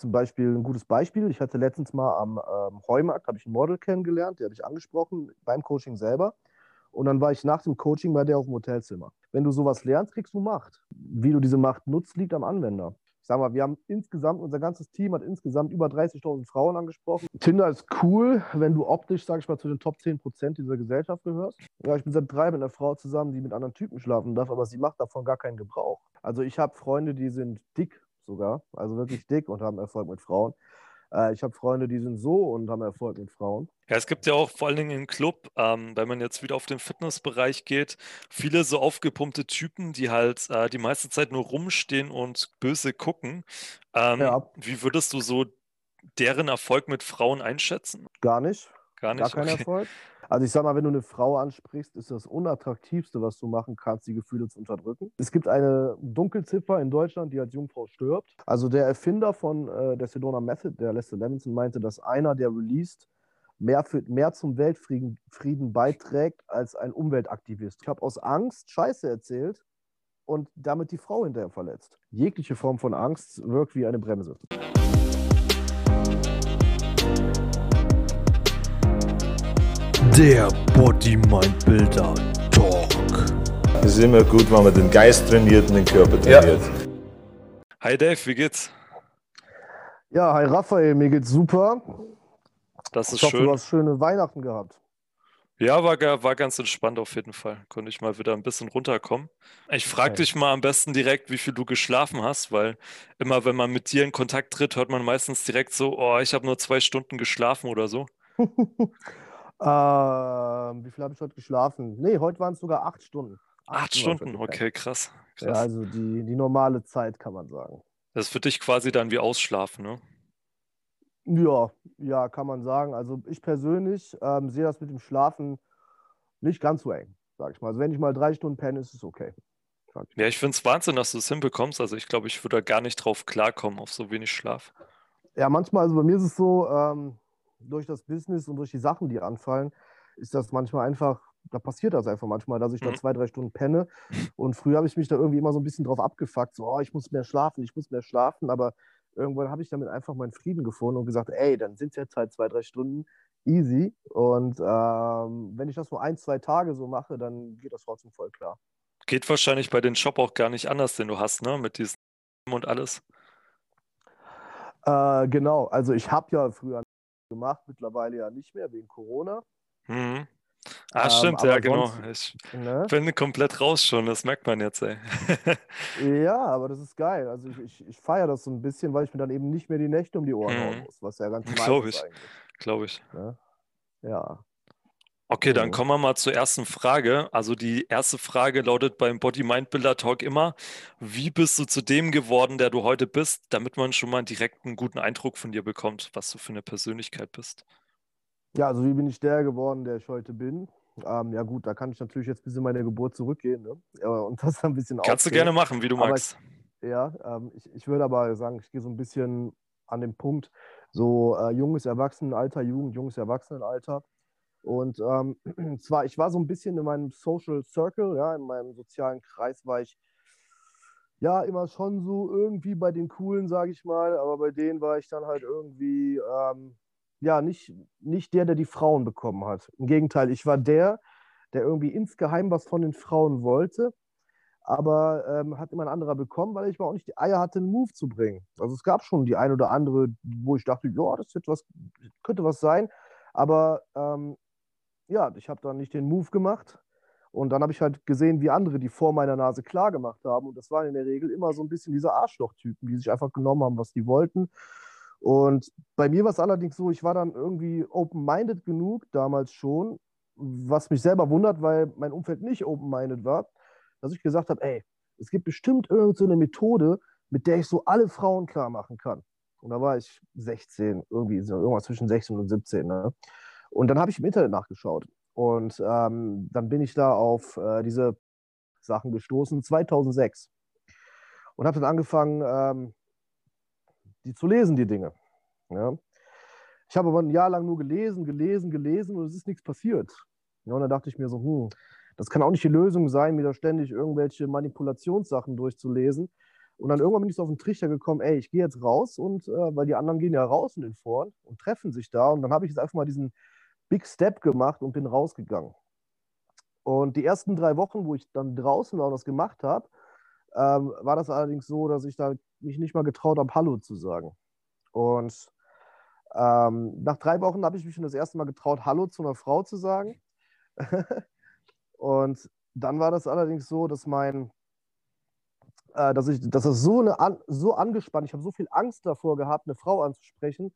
Zum Beispiel ein gutes Beispiel. Ich hatte letztens mal am ähm, Heumarkt, habe ich ein Model kennengelernt, der habe ich angesprochen beim Coaching selber. Und dann war ich nach dem Coaching bei der auf dem Hotelzimmer. Wenn du sowas lernst, kriegst du Macht. Wie du diese Macht nutzt, liegt am Anwender. Ich sag mal, wir haben insgesamt, unser ganzes Team hat insgesamt über 30.000 Frauen angesprochen. Tinder ist cool, wenn du optisch, sag ich mal, zu den Top 10% dieser Gesellschaft gehörst. Ja, ich bin seit drei mit einer Frau zusammen, die mit anderen Typen schlafen darf, aber sie macht davon gar keinen Gebrauch. Also ich habe Freunde, die sind dick sogar, also wirklich dick und haben Erfolg mit Frauen. Äh, ich habe Freunde, die sind so und haben Erfolg mit Frauen. Ja, es gibt ja auch vor allen Dingen im Club, ähm, wenn man jetzt wieder auf den Fitnessbereich geht, viele so aufgepumpte Typen, die halt äh, die meiste Zeit nur rumstehen und böse gucken. Ähm, ja. Wie würdest du so deren Erfolg mit Frauen einschätzen? Gar nicht. Gar nicht. Gar kein okay. Erfolg. Also ich sag mal, wenn du eine Frau ansprichst, ist das Unattraktivste, was du machen kannst, die Gefühle zu unterdrücken. Es gibt eine Dunkelziffer in Deutschland, die als Jungfrau stirbt. Also der Erfinder von äh, der Sedona Method, der Lester Levinson, meinte, dass einer, der released, mehr, für, mehr zum Weltfrieden Frieden beiträgt als ein Umweltaktivist. Ich habe aus Angst Scheiße erzählt und damit die Frau hinterher verletzt. Jegliche Form von Angst wirkt wie eine Bremse. Der Body Mind Builder Talk. Es ist immer gut, wenn man den Geist trainiert und den Körper trainiert. Ja. Hi Dave, wie geht's? Ja, hi Raphael, mir geht's super. Das ist ich hoffe, schön. Du hast schöne Weihnachten gehabt. Ja, war, war ganz entspannt auf jeden Fall. Konnte ich mal wieder ein bisschen runterkommen. Ich frage okay. dich mal am besten direkt, wie viel du geschlafen hast, weil immer, wenn man mit dir in Kontakt tritt, hört man meistens direkt so, oh, ich habe nur zwei Stunden geschlafen oder so. Ähm, wie viel habe ich heute geschlafen? Nee, heute waren es sogar acht Stunden. Acht, acht Stunden, okay, krass. krass. Ja, also die, die normale Zeit, kann man sagen. Das ist für dich quasi dann wie Ausschlafen, ne? Ja, ja, kann man sagen. Also ich persönlich ähm, sehe das mit dem Schlafen nicht ganz so eng, sag ich mal. Also wenn ich mal drei Stunden penne, ist es okay. Ja, ich finde es Wahnsinn, dass du es hinbekommst. Also ich glaube, ich würde da gar nicht drauf klarkommen, auf so wenig Schlaf. Ja, manchmal, also bei mir ist es so, ähm, durch das Business und durch die Sachen, die anfallen, ist das manchmal einfach, da passiert das einfach manchmal, dass ich mhm. da zwei, drei Stunden penne. Und früher habe ich mich da irgendwie immer so ein bisschen drauf abgefuckt, so, oh, ich muss mehr schlafen, ich muss mehr schlafen, aber irgendwann habe ich damit einfach meinen Frieden gefunden und gesagt, ey, dann sind es jetzt halt zwei, drei Stunden, easy. Und ähm, wenn ich das nur ein, zwei Tage so mache, dann geht das trotzdem voll klar. Geht wahrscheinlich bei den Shop auch gar nicht anders, den du hast, ne? Mit diesem und alles. Äh, genau, also ich habe ja früher gemacht, mittlerweile ja nicht mehr wegen Corona. Mhm. Ah, ähm, stimmt, ja, genau. Sonst, ich ne? bin komplett raus schon, das merkt man jetzt, ey. ja, aber das ist geil. Also ich, ich, ich feiere das so ein bisschen, weil ich mir dann eben nicht mehr die Nächte um die Ohren mhm. hauen muss, was ja ganz normal Glaube ich. Glaube ich. Ne? Ja. Okay, dann kommen wir mal zur ersten Frage. Also die erste Frage lautet beim Body Mind Builder Talk immer, wie bist du zu dem geworden, der du heute bist, damit man schon mal direkt einen guten Eindruck von dir bekommt, was du für eine Persönlichkeit bist? Ja, also wie bin ich der geworden, der ich heute bin? Ähm, ja gut, da kann ich natürlich jetzt bis in meine Geburt zurückgehen ne? und das ein bisschen Kannst aufzählen. du gerne machen, wie du aber magst. Ich, ja, ähm, ich, ich würde aber sagen, ich gehe so ein bisschen an den Punkt, so äh, junges Erwachsenenalter, Jugend, junges Erwachsenenalter. Und ähm, zwar, ich war so ein bisschen in meinem Social Circle, ja, in meinem sozialen Kreis war ich ja immer schon so irgendwie bei den Coolen, sage ich mal, aber bei denen war ich dann halt irgendwie ähm, ja nicht, nicht der, der die Frauen bekommen hat. Im Gegenteil, ich war der, der irgendwie insgeheim was von den Frauen wollte, aber ähm, hat immer ein anderer bekommen, weil ich mal auch nicht die Eier hatte, einen Move zu bringen. Also es gab schon die ein oder andere, wo ich dachte, ja, das was, könnte was sein, aber ähm, ja, ich habe dann nicht den Move gemacht. Und dann habe ich halt gesehen, wie andere, die vor meiner Nase klar gemacht haben. Und das waren in der Regel immer so ein bisschen diese Arschlochtypen, die sich einfach genommen haben, was die wollten. Und bei mir war es allerdings so, ich war dann irgendwie open-minded genug, damals schon, was mich selber wundert, weil mein Umfeld nicht open-minded war, dass ich gesagt habe, ey, es gibt bestimmt irgendeine so Methode, mit der ich so alle Frauen klar machen kann. Und da war ich 16, irgendwie so irgendwas zwischen 16 und 17. Ne? Und dann habe ich im Internet nachgeschaut. Und ähm, dann bin ich da auf äh, diese Sachen gestoßen, 2006. Und habe dann angefangen, ähm, die zu lesen, die Dinge. Ja. Ich habe aber ein Jahr lang nur gelesen, gelesen, gelesen und es ist nichts passiert. Ja, und dann dachte ich mir so, hm, das kann auch nicht die Lösung sein, mir da ständig irgendwelche Manipulationssachen durchzulesen, Und dann irgendwann bin ich so auf den Trichter gekommen, ey, ich gehe jetzt raus und äh, weil die anderen gehen ja raus in den Foren und treffen sich da. Und dann habe ich jetzt einfach mal diesen Big Step gemacht und bin rausgegangen. Und die ersten drei Wochen, wo ich dann draußen und das gemacht habe, ähm, war das allerdings so, dass ich da mich nicht mal getraut habe, Hallo zu sagen. Und ähm, nach drei Wochen habe ich mich schon das erste Mal getraut, Hallo zu einer Frau zu sagen. und dann war das allerdings so, dass mein äh, dass ich, dass das so, eine, so angespannt, ich habe so viel Angst davor gehabt, eine Frau anzusprechen,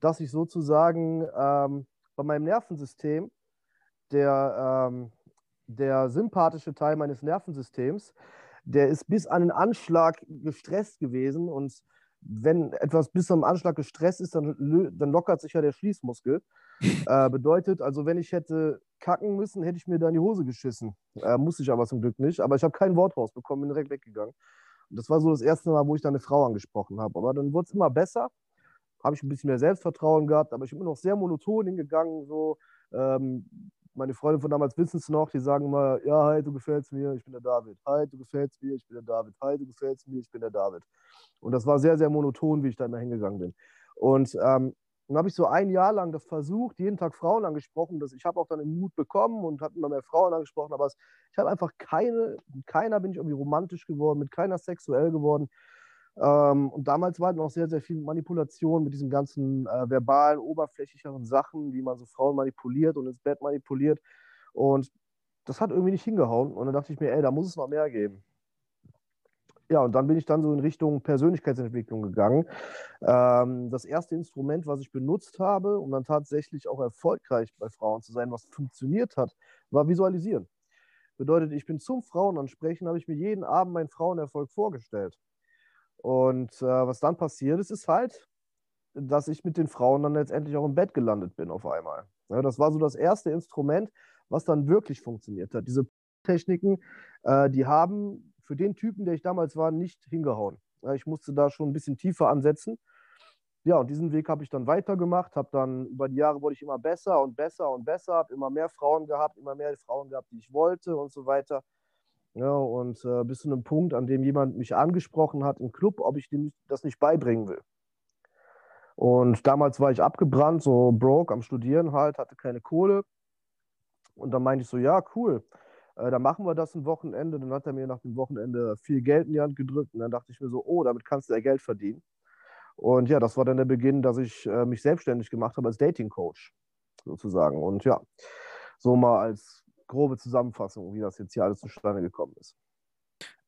dass ich sozusagen ähm, bei meinem Nervensystem, der, ähm, der sympathische Teil meines Nervensystems, der ist bis an den Anschlag gestresst gewesen und wenn etwas bis zum Anschlag gestresst ist, dann, dann lockert sich ja der Schließmuskel. Äh, bedeutet, also wenn ich hätte kacken müssen, hätte ich mir da in die Hose geschissen. Äh, musste ich aber zum Glück nicht. Aber ich habe kein Wort rausbekommen, bin direkt weggegangen. Und das war so das erste Mal, wo ich da eine Frau angesprochen habe. Aber dann wurde es immer besser. Habe ich ein bisschen mehr Selbstvertrauen gehabt, aber ich bin noch sehr monoton hingegangen. So, ähm, meine Freunde von damals wissen es noch, die sagen immer, ja, hi, du gefällst mir, ich bin der David. Hi, du gefällst mir, ich bin der David. Hi, du gefällst mir, ich bin der David. Und das war sehr, sehr monoton, wie ich da immer hingegangen bin. Und ähm, dann habe ich so ein Jahr lang das versucht, jeden Tag Frauen angesprochen. Das, ich habe auch dann den Mut bekommen und habe immer mehr Frauen angesprochen, aber es, ich habe einfach keine, mit keiner bin ich irgendwie romantisch geworden, mit keiner sexuell geworden. Ähm, und damals war halt noch sehr, sehr viel Manipulation mit diesen ganzen äh, verbalen, oberflächlicheren Sachen, wie man so Frauen manipuliert und ins Bett manipuliert. Und das hat irgendwie nicht hingehauen. Und dann dachte ich mir, ey, da muss es noch mehr geben ja, und dann bin ich dann so in Richtung Persönlichkeitsentwicklung gegangen. Ähm, das erste Instrument, was ich benutzt habe, um dann tatsächlich auch erfolgreich bei Frauen zu sein, was funktioniert hat, war Visualisieren. Bedeutet, ich bin zum Frauenansprechen, habe ich mir jeden Abend meinen Frauenerfolg vorgestellt. Und äh, was dann passiert ist, ist halt, dass ich mit den Frauen dann letztendlich auch im Bett gelandet bin auf einmal. Ja, das war so das erste Instrument, was dann wirklich funktioniert hat. Diese Techniken, äh, die haben für den Typen, der ich damals war, nicht hingehauen. Ich musste da schon ein bisschen tiefer ansetzen. Ja, und diesen Weg habe ich dann weitergemacht, habe dann über die Jahre wurde ich immer besser und besser und besser, habe immer mehr Frauen gehabt, immer mehr Frauen gehabt, die ich wollte und so weiter. Ja, und äh, bis zu einem Punkt, an dem jemand mich angesprochen hat im Club, ob ich dem das nicht beibringen will. Und damals war ich abgebrannt, so broke am Studieren halt, hatte keine Kohle. Und dann meinte ich so, ja, cool äh, dann machen wir das ein Wochenende. Dann hat er mir nach dem Wochenende viel Geld in die Hand gedrückt und dann dachte ich mir so, oh, damit kannst du ja Geld verdienen. Und ja, das war dann der Beginn, dass ich äh, mich selbstständig gemacht habe als Dating Coach sozusagen. Und ja, so mal als grobe Zusammenfassung, wie das jetzt hier alles zustande gekommen ist.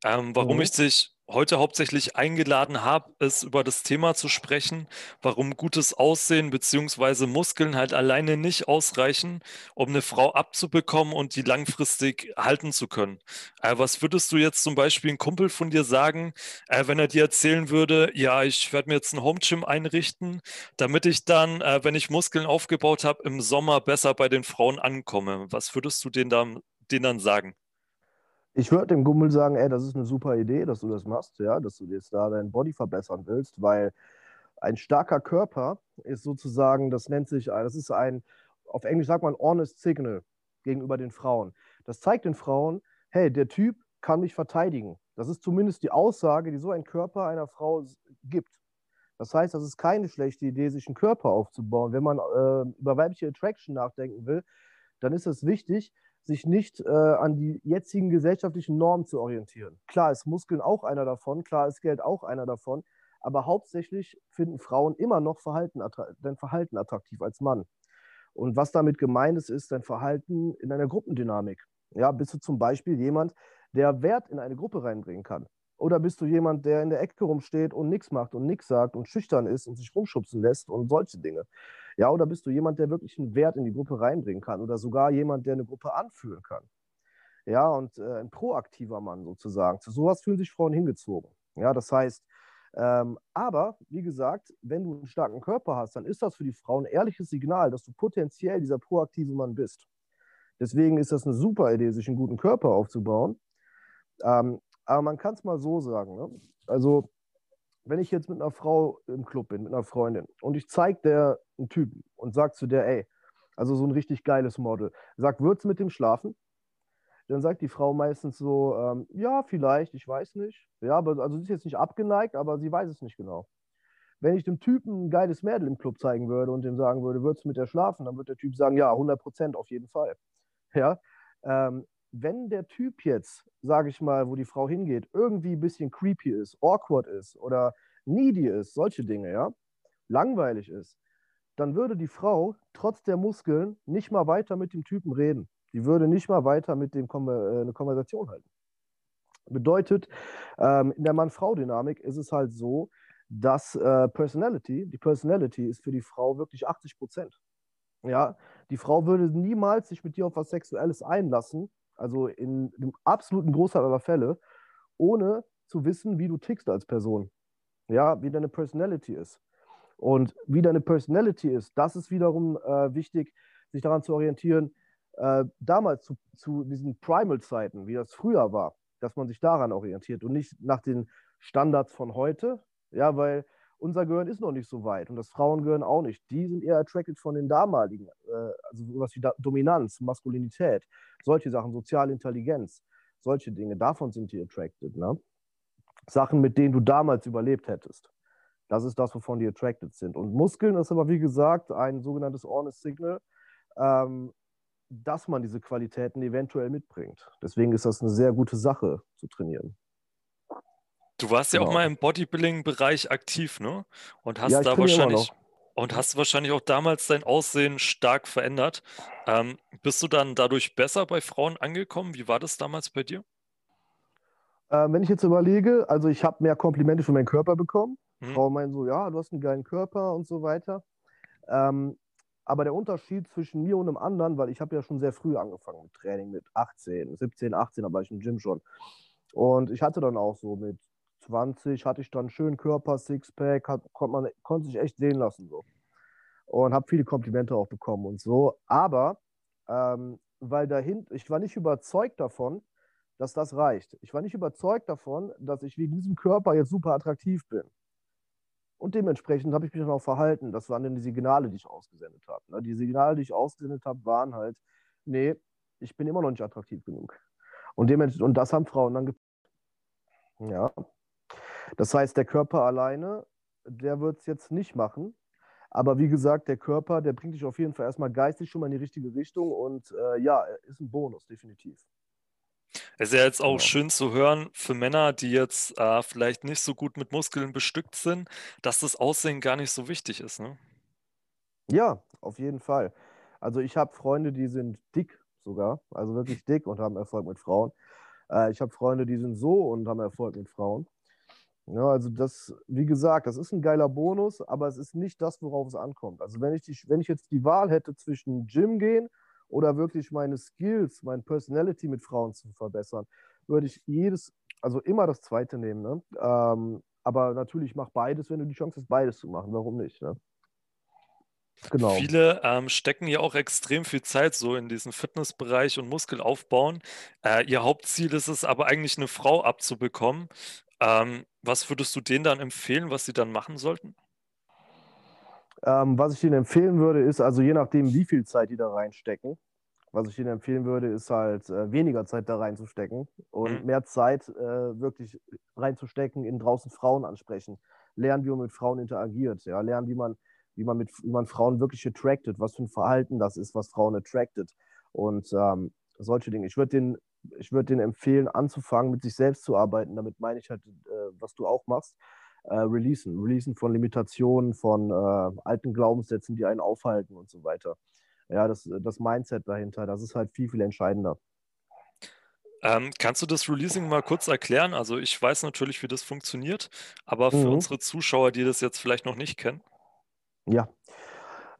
Ähm, warum mhm. ich dich heute hauptsächlich eingeladen habe, ist über das Thema zu sprechen, warum gutes Aussehen bzw. Muskeln halt alleine nicht ausreichen, um eine Frau abzubekommen und die langfristig halten zu können. Äh, was würdest du jetzt zum Beispiel ein Kumpel von dir sagen, äh, wenn er dir erzählen würde, ja, ich werde mir jetzt ein Home Gym einrichten, damit ich dann, äh, wenn ich Muskeln aufgebaut habe, im Sommer besser bei den Frauen ankomme. Was würdest du denen dann, denen dann sagen? Ich würde dem Gummel sagen, ey, das ist eine super Idee, dass du das machst, ja, dass du jetzt da dein Body verbessern willst, weil ein starker Körper ist sozusagen, das nennt sich, das ist ein, auf Englisch sagt man honest signal gegenüber den Frauen. Das zeigt den Frauen, hey, der Typ kann mich verteidigen. Das ist zumindest die Aussage, die so ein Körper einer Frau gibt. Das heißt, das ist keine schlechte Idee, sich einen Körper aufzubauen. Wenn man äh, über weibliche Attraction nachdenken will, dann ist es wichtig, sich nicht äh, an die jetzigen gesellschaftlichen Normen zu orientieren. Klar ist Muskeln auch einer davon, klar ist Geld auch einer davon, aber hauptsächlich finden Frauen immer noch Verhalten, dein Verhalten attraktiv als Mann. Und was damit gemeint ist, ist dein Verhalten in einer Gruppendynamik. Ja, bist du zum Beispiel jemand, der Wert in eine Gruppe reinbringen kann? Oder bist du jemand, der in der Ecke rumsteht und nichts macht und nichts sagt und schüchtern ist und sich rumschubsen lässt und solche Dinge? Ja, oder bist du jemand, der wirklich einen Wert in die Gruppe reinbringen kann oder sogar jemand, der eine Gruppe anführen kann? Ja, und äh, ein proaktiver Mann sozusagen. Zu sowas fühlen sich Frauen hingezogen. Ja, das heißt, ähm, aber wie gesagt, wenn du einen starken Körper hast, dann ist das für die Frauen ein ehrliches Signal, dass du potenziell dieser proaktive Mann bist. Deswegen ist das eine super Idee, sich einen guten Körper aufzubauen. Ähm, aber man kann es mal so sagen. Ne? Also wenn ich jetzt mit einer Frau im Club bin, mit einer Freundin, und ich zeige der einen Typen und sage zu der, ey, also so ein richtig geiles Model, sag, du mit dem schlafen? dann sagt die Frau meistens so, ähm, ja, vielleicht, ich weiß nicht. Ja, aber also sie ist jetzt nicht abgeneigt, aber sie weiß es nicht genau. Wenn ich dem Typen ein geiles Mädel im Club zeigen würde und dem sagen würde, du mit der schlafen, dann wird der Typ sagen, ja, 100 Prozent auf jeden Fall. Ja, ähm, wenn der Typ jetzt, sage ich mal, wo die Frau hingeht, irgendwie ein bisschen creepy ist, awkward ist oder needy ist, solche Dinge, ja, langweilig ist, dann würde die Frau trotz der Muskeln nicht mal weiter mit dem Typen reden. Die würde nicht mal weiter mit dem Kom äh, eine Konversation halten. Bedeutet, ähm, in der Mann-Frau-Dynamik ist es halt so, dass äh, Personality, die Personality ist für die Frau wirklich 80 Prozent. Ja, die Frau würde niemals sich mit dir auf was Sexuelles einlassen, also in dem absoluten Großteil aller Fälle, ohne zu wissen, wie du tickst als Person. Ja, wie deine Personality ist. Und wie deine Personality ist, das ist wiederum äh, wichtig, sich daran zu orientieren, äh, damals zu, zu diesen Primal-Zeiten, wie das früher war, dass man sich daran orientiert und nicht nach den Standards von heute. Ja, weil unser Gehirn ist noch nicht so weit und das Frauengehirn auch nicht. Die sind eher attracted von den damaligen, äh, also sowas wie Dominanz, Maskulinität, solche Sachen, soziale Intelligenz, solche Dinge, davon sind die attracted. Ne? Sachen, mit denen du damals überlebt hättest. Das ist das, wovon die attracted sind. Und Muskeln ist aber, wie gesagt, ein sogenanntes Honest Signal, ähm, dass man diese Qualitäten eventuell mitbringt. Deswegen ist das eine sehr gute Sache zu trainieren. Du warst genau. ja auch genau. mal im Bodybuilding-Bereich aktiv, ne? Und hast ja, da wahrscheinlich und hast wahrscheinlich auch damals dein Aussehen stark verändert. Ähm, bist du dann dadurch besser bei Frauen angekommen? Wie war das damals bei dir? Äh, wenn ich jetzt überlege, also ich habe mehr Komplimente für meinen Körper bekommen. Hm. Frauen meinen so, ja, du hast einen geilen Körper und so weiter. Ähm, aber der Unterschied zwischen mir und einem anderen, weil ich habe ja schon sehr früh angefangen mit Training, mit 18, 17, 18, da war ich im Gym schon. Und ich hatte dann auch so mit 20, hatte ich dann schönen Körper, Sixpack, konnte man konnte sich echt sehen lassen so. Und habe viele Komplimente auch bekommen und so. Aber ähm, weil dahinter, ich war nicht überzeugt davon, dass das reicht. Ich war nicht überzeugt davon, dass ich wegen diesem Körper jetzt super attraktiv bin. Und dementsprechend habe ich mich dann auch verhalten. Das waren dann die Signale, die ich ausgesendet habe. Ne? Die Signale, die ich ausgesendet habe, waren halt, nee, ich bin immer noch nicht attraktiv genug. Und, und das haben Frauen dann Ja. Das heißt, der Körper alleine, der wird es jetzt nicht machen. Aber wie gesagt, der Körper, der bringt dich auf jeden Fall erstmal geistig schon mal in die richtige Richtung und äh, ja, ist ein Bonus, definitiv. Es ist ja jetzt auch genau. schön zu hören für Männer, die jetzt äh, vielleicht nicht so gut mit Muskeln bestückt sind, dass das Aussehen gar nicht so wichtig ist. Ne? Ja, auf jeden Fall. Also ich habe Freunde, die sind dick sogar, also wirklich dick und haben Erfolg mit Frauen. Äh, ich habe Freunde, die sind so und haben Erfolg mit Frauen. Ja, also das, wie gesagt, das ist ein geiler Bonus, aber es ist nicht das, worauf es ankommt. Also wenn ich, die, wenn ich jetzt die Wahl hätte zwischen Gym gehen oder wirklich meine Skills, meine Personality mit Frauen zu verbessern, würde ich jedes, also immer das zweite nehmen. Ne? Ähm, aber natürlich mach beides, wenn du die Chance hast, beides zu machen. Warum nicht? Ne? Genau. Viele ähm, stecken ja auch extrem viel Zeit so in diesen Fitnessbereich und Muskelaufbauen. Äh, ihr Hauptziel ist es aber eigentlich, eine Frau abzubekommen. Ähm, was würdest du denen dann empfehlen, was sie dann machen sollten? Ähm, was ich Ihnen empfehlen würde, ist, also je nachdem, wie viel Zeit die da reinstecken, was ich Ihnen empfehlen würde, ist halt äh, weniger Zeit da reinzustecken und mhm. mehr Zeit äh, wirklich reinzustecken in draußen Frauen ansprechen. Lernen, wie man mit Frauen interagiert, ja, lernen, wie man, wie man mit wie man Frauen wirklich attracted, was für ein Verhalten das ist, was Frauen attracted. Und ähm, solche Dinge. Ich würde den, ich würd denen empfehlen, anzufangen, mit sich selbst zu arbeiten. Damit meine ich halt, äh, was du auch machst äh, releasen. Releasen von Limitationen, von äh, alten Glaubenssätzen, die einen aufhalten und so weiter. Ja, das, das Mindset dahinter, das ist halt viel, viel entscheidender. Ähm, kannst du das Releasing mal kurz erklären? Also ich weiß natürlich, wie das funktioniert, aber für mhm. unsere Zuschauer, die das jetzt vielleicht noch nicht kennen. Ja.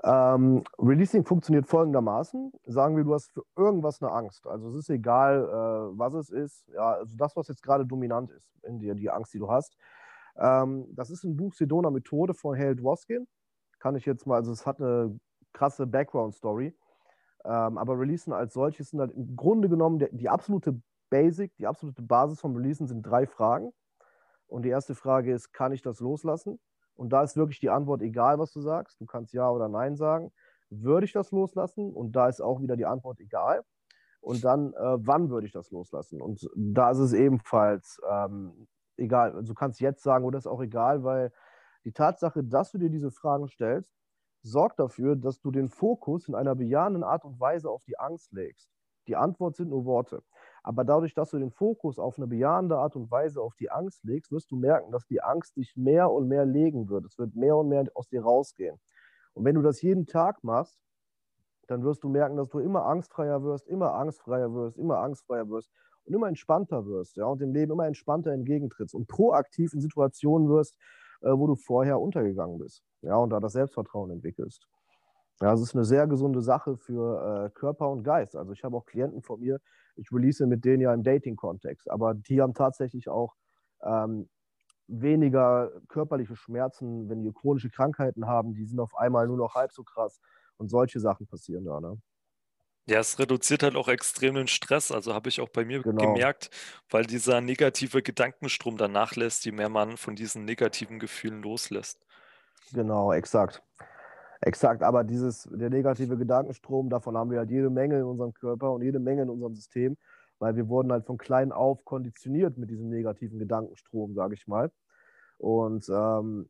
Ähm, Releasing funktioniert folgendermaßen. Sagen wir, du hast für irgendwas eine Angst. Also es ist egal, äh, was es ist. Ja, also das, was jetzt gerade dominant ist in dir, die Angst, die du hast. Ähm, das ist ein Buch Sedona Methode von Hale Dwoskin. Kann ich jetzt mal, also es hat eine krasse Background-Story. Ähm, aber Releasen als solches sind halt im Grunde genommen der, die absolute Basic, die absolute Basis vom Releasen sind drei Fragen. Und die erste Frage ist, kann ich das loslassen? Und da ist wirklich die Antwort egal, was du sagst. Du kannst Ja oder Nein sagen. Würde ich das loslassen? Und da ist auch wieder die Antwort egal. Und dann, äh, wann würde ich das loslassen? Und da ist es ebenfalls ähm, egal. Also du kannst jetzt sagen, oder ist auch egal, weil die Tatsache, dass du dir diese Fragen stellst, sorgt dafür, dass du den Fokus in einer bejahenden Art und Weise auf die Angst legst. Die Antwort sind nur Worte. Aber dadurch, dass du den Fokus auf eine bejahende Art und Weise auf die Angst legst, wirst du merken, dass die Angst dich mehr und mehr legen wird. Es wird mehr und mehr aus dir rausgehen. Und wenn du das jeden Tag machst, dann wirst du merken, dass du immer angstfreier wirst, immer angstfreier wirst, immer angstfreier wirst und immer entspannter wirst, ja, und dem Leben immer entspannter entgegentrittst und proaktiv in Situationen wirst, äh, wo du vorher untergegangen bist, ja, und da das Selbstvertrauen entwickelst. Ja, das ist eine sehr gesunde Sache für äh, Körper und Geist. Also ich habe auch Klienten von mir, ich release mit denen ja im Dating-Kontext, aber die haben tatsächlich auch ähm, weniger körperliche Schmerzen, wenn die chronische Krankheiten haben, die sind auf einmal nur noch halb so krass und solche Sachen passieren da. Ne? Ja, es reduziert halt auch extrem den Stress. Also habe ich auch bei mir genau. gemerkt, weil dieser negative Gedankenstrom dann nachlässt, je mehr man von diesen negativen Gefühlen loslässt. Genau, exakt. Exakt, aber dieses, der negative Gedankenstrom, davon haben wir halt jede Menge in unserem Körper und jede Menge in unserem System, weil wir wurden halt von klein auf konditioniert mit diesem negativen Gedankenstrom, sage ich mal. Und ähm,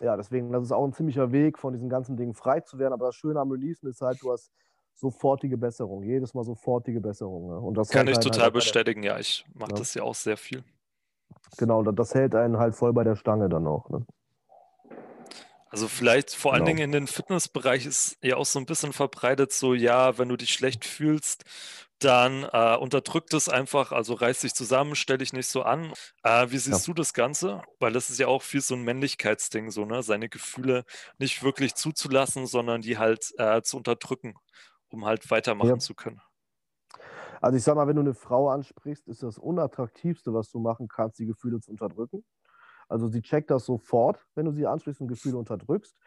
ja, deswegen, das ist auch ein ziemlicher Weg, von diesen ganzen Dingen frei zu werden. Aber das Schöne am Releasen ist halt, du hast sofortige Besserung, jedes Mal sofortige Besserung. Ne? Und das Kann ich total halt bestätigen, ja, ich mache ja. das ja auch sehr viel. Genau, das hält einen halt voll bei der Stange dann auch. Ne? Also vielleicht vor allen genau. Dingen in den Fitnessbereich ist ja auch so ein bisschen verbreitet, so ja, wenn du dich schlecht fühlst, dann äh, unterdrückt es einfach, also reiß dich zusammen, stell dich nicht so an. Äh, wie siehst ja. du das Ganze? Weil das ist ja auch viel so ein Männlichkeitsding, so, ne? Seine Gefühle nicht wirklich zuzulassen, sondern die halt äh, zu unterdrücken um halt weitermachen ja. zu können. Also ich sag mal, wenn du eine Frau ansprichst, ist das unattraktivste, was du machen kannst, die Gefühle zu unterdrücken. Also sie checkt das sofort, wenn du sie und Gefühle unterdrückst.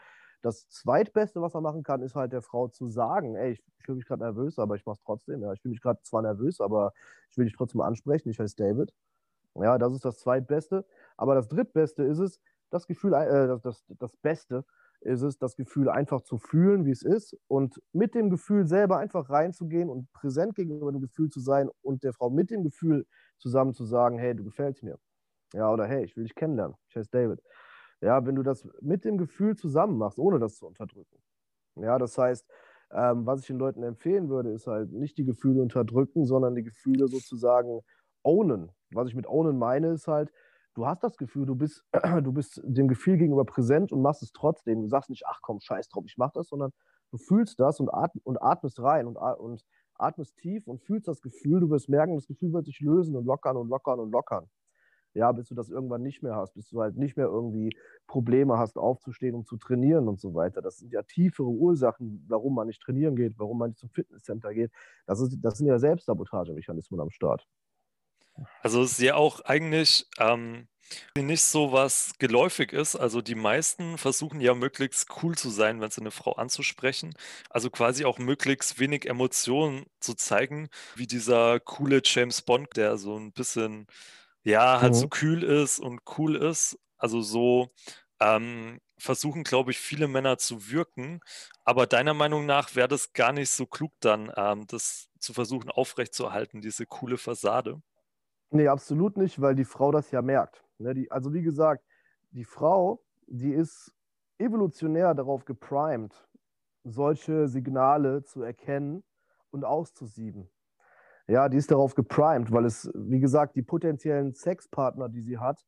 Das zweitbeste, was man machen kann, ist halt der Frau zu sagen, ey, ich fühle mich gerade nervös, aber ich mache es trotzdem. Ja, ich fühle mich gerade zwar nervös, aber ich will dich trotzdem ansprechen. Ich heiße David. Ja, das ist das zweitbeste. Aber das drittbeste ist es, das Gefühl, äh, das, das Beste ist es, das Gefühl einfach zu fühlen, wie es ist und mit dem Gefühl selber einfach reinzugehen und präsent gegenüber dem Gefühl zu sein und der Frau mit dem Gefühl zusammen zu sagen, hey, du gefällst mir. Ja, oder hey, ich will dich kennenlernen. Ich heiße David. Ja, wenn du das mit dem Gefühl zusammen machst, ohne das zu unterdrücken. Ja, das heißt, ähm, was ich den Leuten empfehlen würde, ist halt nicht die Gefühle unterdrücken, sondern die Gefühle sozusagen ownen. Was ich mit ownen meine, ist halt, du hast das Gefühl, du bist, du bist dem Gefühl gegenüber präsent und machst es trotzdem. Du sagst nicht, ach komm, scheiß drauf, ich mach das, sondern du fühlst das und, atm und atmest rein und, und atmest tief und fühlst das Gefühl. Du wirst merken, das Gefühl wird sich lösen und lockern und lockern und lockern. Ja, bis du das irgendwann nicht mehr hast, bis du halt nicht mehr irgendwie Probleme hast, aufzustehen und zu trainieren und so weiter. Das sind ja tiefere Ursachen, warum man nicht trainieren geht, warum man nicht zum Fitnesscenter geht. Das, ist, das sind ja Selbstsabotagemechanismen am Start. Also es ist ja auch eigentlich ähm, nicht so was geläufig ist. Also die meisten versuchen ja möglichst cool zu sein, wenn sie eine Frau anzusprechen. Also quasi auch möglichst wenig Emotionen zu zeigen, wie dieser coole James Bond, der so ein bisschen, ja, halt mhm. so kühl ist und cool ist. Also so ähm, versuchen, glaube ich, viele Männer zu wirken. Aber deiner Meinung nach wäre das gar nicht so klug dann, ähm, das zu versuchen aufrechtzuerhalten, diese coole Fassade. Nee, absolut nicht, weil die Frau das ja merkt. Ne, die, also wie gesagt, die Frau, die ist evolutionär darauf geprimed, solche Signale zu erkennen und auszusieben. Ja, die ist darauf geprimed, weil es, wie gesagt, die potenziellen Sexpartner, die sie hat,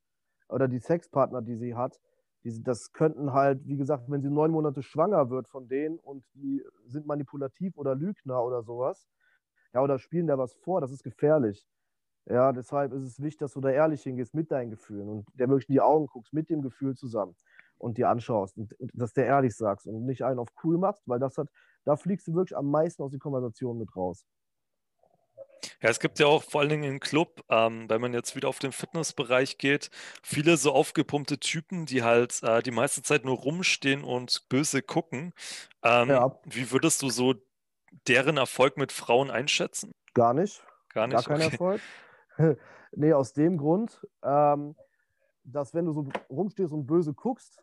oder die Sexpartner, die sie hat, die, das könnten halt, wie gesagt, wenn sie neun Monate schwanger wird von denen und die sind manipulativ oder Lügner oder sowas, ja, oder spielen da was vor, das ist gefährlich. Ja, deshalb ist es wichtig, dass du da ehrlich hingehst mit deinen Gefühlen und der wirklich in die Augen guckst, mit dem Gefühl zusammen und dir anschaust und, und dass der ehrlich sagst und nicht einen auf cool machst, weil das hat, da fliegst du wirklich am meisten aus den Konversationen mit raus. Ja, es gibt ja auch vor allen Dingen im Club, ähm, wenn man jetzt wieder auf den Fitnessbereich geht, viele so aufgepumpte Typen, die halt äh, die meiste Zeit nur rumstehen und böse gucken. Ähm, ja. Wie würdest du so deren Erfolg mit Frauen einschätzen? Gar nicht. Gar nicht. Gar kein okay. Erfolg. nee, aus dem Grund, ähm, dass wenn du so rumstehst und böse guckst,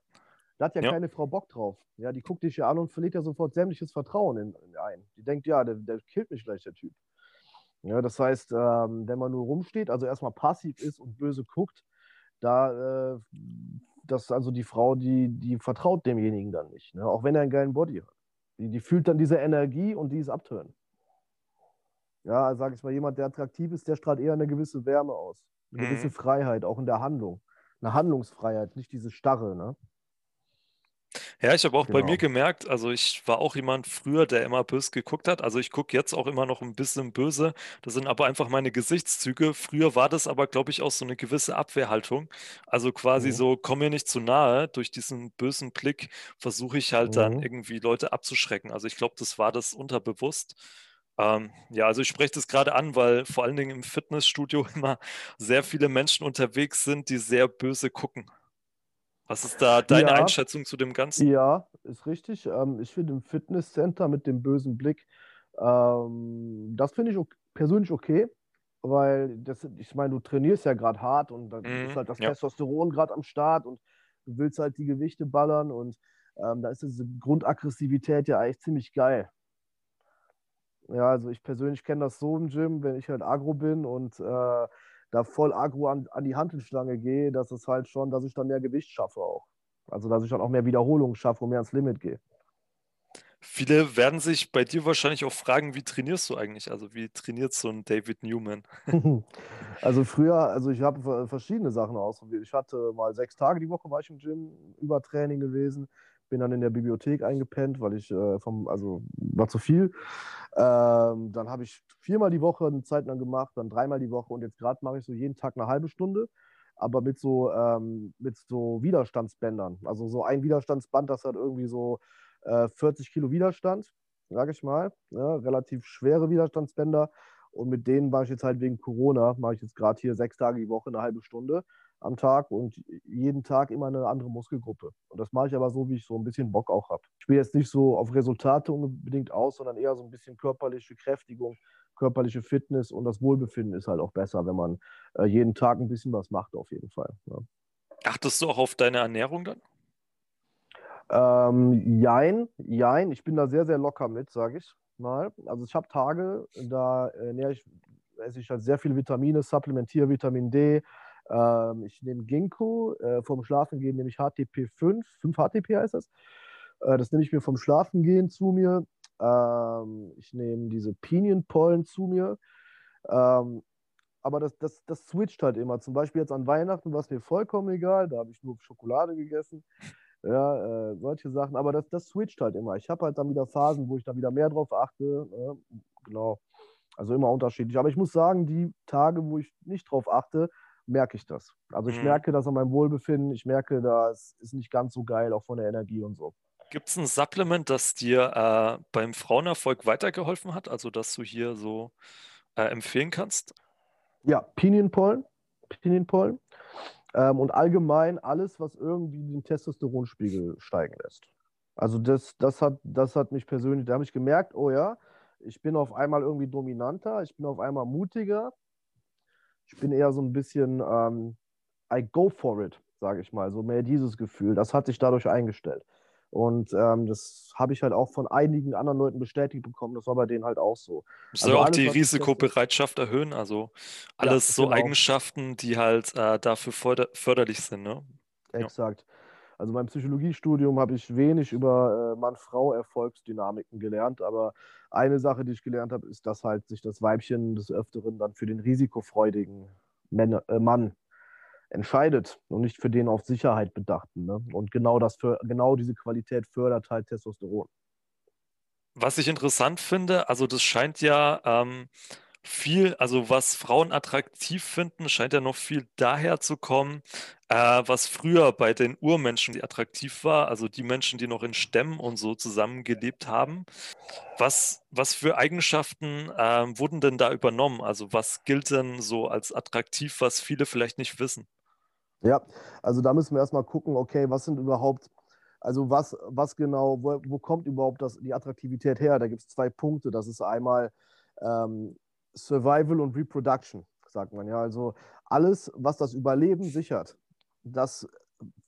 da hat ja, ja, keine Frau Bock drauf. Ja, die guckt dich ja an und verliert ja sofort sämtliches Vertrauen in, in ein. Die denkt, ja, der, der killt mich gleich, der Typ. Ja, das heißt, ähm, wenn man nur rumsteht, also erstmal passiv ist und böse guckt, da, äh, das also die Frau, die, die vertraut demjenigen dann nicht, ne? auch wenn er einen geilen Body hat. Die, die fühlt dann diese Energie und die ist abtören. Ja, sage ich mal, jemand, der attraktiv ist, der strahlt eher eine gewisse Wärme aus. Eine mhm. gewisse Freiheit, auch in der Handlung. Eine Handlungsfreiheit, nicht diese Starre, ne? Ja, ich habe auch bei mir genau. gemerkt, also ich war auch jemand früher, der immer böse geguckt hat. Also ich gucke jetzt auch immer noch ein bisschen böse. Das sind aber einfach meine Gesichtszüge. Früher war das aber, glaube ich, auch so eine gewisse Abwehrhaltung. Also quasi Mhm. so, komm mir nicht zu nahe. Durch diesen bösen Blick versuche ich halt dann mhm. irgendwie Leute abzuschrecken. Also ich glaube, das war das unterbewusst. Ähm, ja, also ich spreche das gerade an, weil vor allen Dingen im Fitnessstudio immer sehr viele Menschen unterwegs sind, die sehr böse gucken. Was ist da deine ja, Einschätzung zu dem Ganzen? Ja, ist richtig. Ähm, ich finde im Fitnesscenter mit dem bösen Blick, ähm, das finde ich persönlich okay, weil das, ich meine, du trainierst ja gerade hart und dann mm, ist halt das ja. Testosteron gerade am Start und du willst halt die Gewichte ballern und ähm, da ist diese Grundaggressivität ja eigentlich ziemlich geil. Ja, also ich persönlich kenne das so im Gym, wenn ich halt agro bin und äh, da voll aggro an, an die Handelstange gehe, dass es halt schon, dass ich dann mehr Gewicht schaffe auch. Also dass ich dann auch mehr Wiederholungen schaffe und mehr ans Limit gehe. Viele werden sich bei dir wahrscheinlich auch fragen, wie trainierst du eigentlich? Also wie trainiert so ein David Newman? also früher, also ich habe verschiedene Sachen ausprobiert. Ich hatte mal sechs Tage die Woche war ich im Gym, Übertraining gewesen bin dann in der Bibliothek eingepennt, weil ich äh, vom, also war zu viel. Ähm, dann habe ich viermal die Woche eine Zeit lang gemacht, dann dreimal die Woche und jetzt gerade mache ich so jeden Tag eine halbe Stunde, aber mit so, ähm, mit so Widerstandsbändern. Also so ein Widerstandsband, das hat irgendwie so äh, 40 Kilo Widerstand, sage ich mal. Ja, relativ schwere Widerstandsbänder. Und mit denen war ich jetzt halt wegen Corona, mache ich jetzt gerade hier sechs Tage die Woche eine halbe Stunde am Tag und jeden Tag immer eine andere Muskelgruppe. Und das mache ich aber so, wie ich so ein bisschen Bock auch habe. Ich spiele jetzt nicht so auf Resultate unbedingt aus, sondern eher so ein bisschen körperliche Kräftigung, körperliche Fitness und das Wohlbefinden ist halt auch besser, wenn man äh, jeden Tag ein bisschen was macht, auf jeden Fall. Ja. Achtest du auch auf deine Ernährung dann? Ähm, jein, jein. Ich bin da sehr, sehr locker mit, sage ich mal. Also ich habe Tage, da ernähre ich, esse ich halt sehr viele Vitamine, supplementiere Vitamin D, ähm, ich nehme Ginkgo, äh, vorm Schlafengehen nehme ich HTP 5, 5 HTP heißt das. Äh, das nehme ich mir vom Schlafengehen zu mir. Ähm, ich nehme diese Pinienpollen zu mir. Ähm, aber das, das, das switcht halt immer. Zum Beispiel jetzt an Weihnachten war es mir vollkommen egal, da habe ich nur Schokolade gegessen. Ja, äh, solche Sachen. Aber das, das switcht halt immer. Ich habe halt dann wieder Phasen, wo ich dann wieder mehr drauf achte. Ne? Genau. Also immer unterschiedlich. Aber ich muss sagen, die Tage, wo ich nicht drauf achte, merke ich das. Also ich mhm. merke das an meinem Wohlbefinden, ich merke, das ist nicht ganz so geil, auch von der Energie und so. Gibt es ein Supplement, das dir äh, beim Frauenerfolg weitergeholfen hat, also dass du hier so äh, empfehlen kannst? Ja, Pinienpollen, Pinienpollen ähm, und allgemein alles, was irgendwie den Testosteronspiegel steigen lässt. Also das, das, hat, das hat mich persönlich, da habe ich gemerkt, oh ja, ich bin auf einmal irgendwie dominanter, ich bin auf einmal mutiger, ich bin eher so ein bisschen, ähm, I go for it, sage ich mal. So mehr dieses Gefühl. Das hat sich dadurch eingestellt. Und ähm, das habe ich halt auch von einigen anderen Leuten bestätigt bekommen. Das war bei denen halt auch so. Soll also auch alles, die Risikobereitschaft erhöhen. Also alles ja, so genau. Eigenschaften, die halt äh, dafür förder förderlich sind. Ne? Exakt. Ja. Also beim Psychologiestudium habe ich wenig über äh, Mann-Frau-Erfolgsdynamiken gelernt, aber eine Sache, die ich gelernt habe, ist, dass halt sich das Weibchen des Öfteren dann für den risikofreudigen Männer, äh, Mann entscheidet und nicht für den auf Sicherheit bedachten. Ne? Und genau, das für, genau diese Qualität fördert halt Testosteron. Was ich interessant finde, also das scheint ja ähm, viel, also was Frauen attraktiv finden, scheint ja noch viel daher zu kommen, äh, was früher bei den Urmenschen attraktiv war, also die Menschen, die noch in Stämmen und so zusammengelebt haben. Was, was für Eigenschaften äh, wurden denn da übernommen? Also was gilt denn so als attraktiv, was viele vielleicht nicht wissen? Ja, also da müssen wir erstmal gucken, okay, was sind überhaupt, also was, was genau, wo, wo kommt überhaupt das, die Attraktivität her? Da gibt es zwei Punkte. Das ist einmal ähm, Survival und Reproduction, sagt man ja. Also alles, was das Überleben sichert, das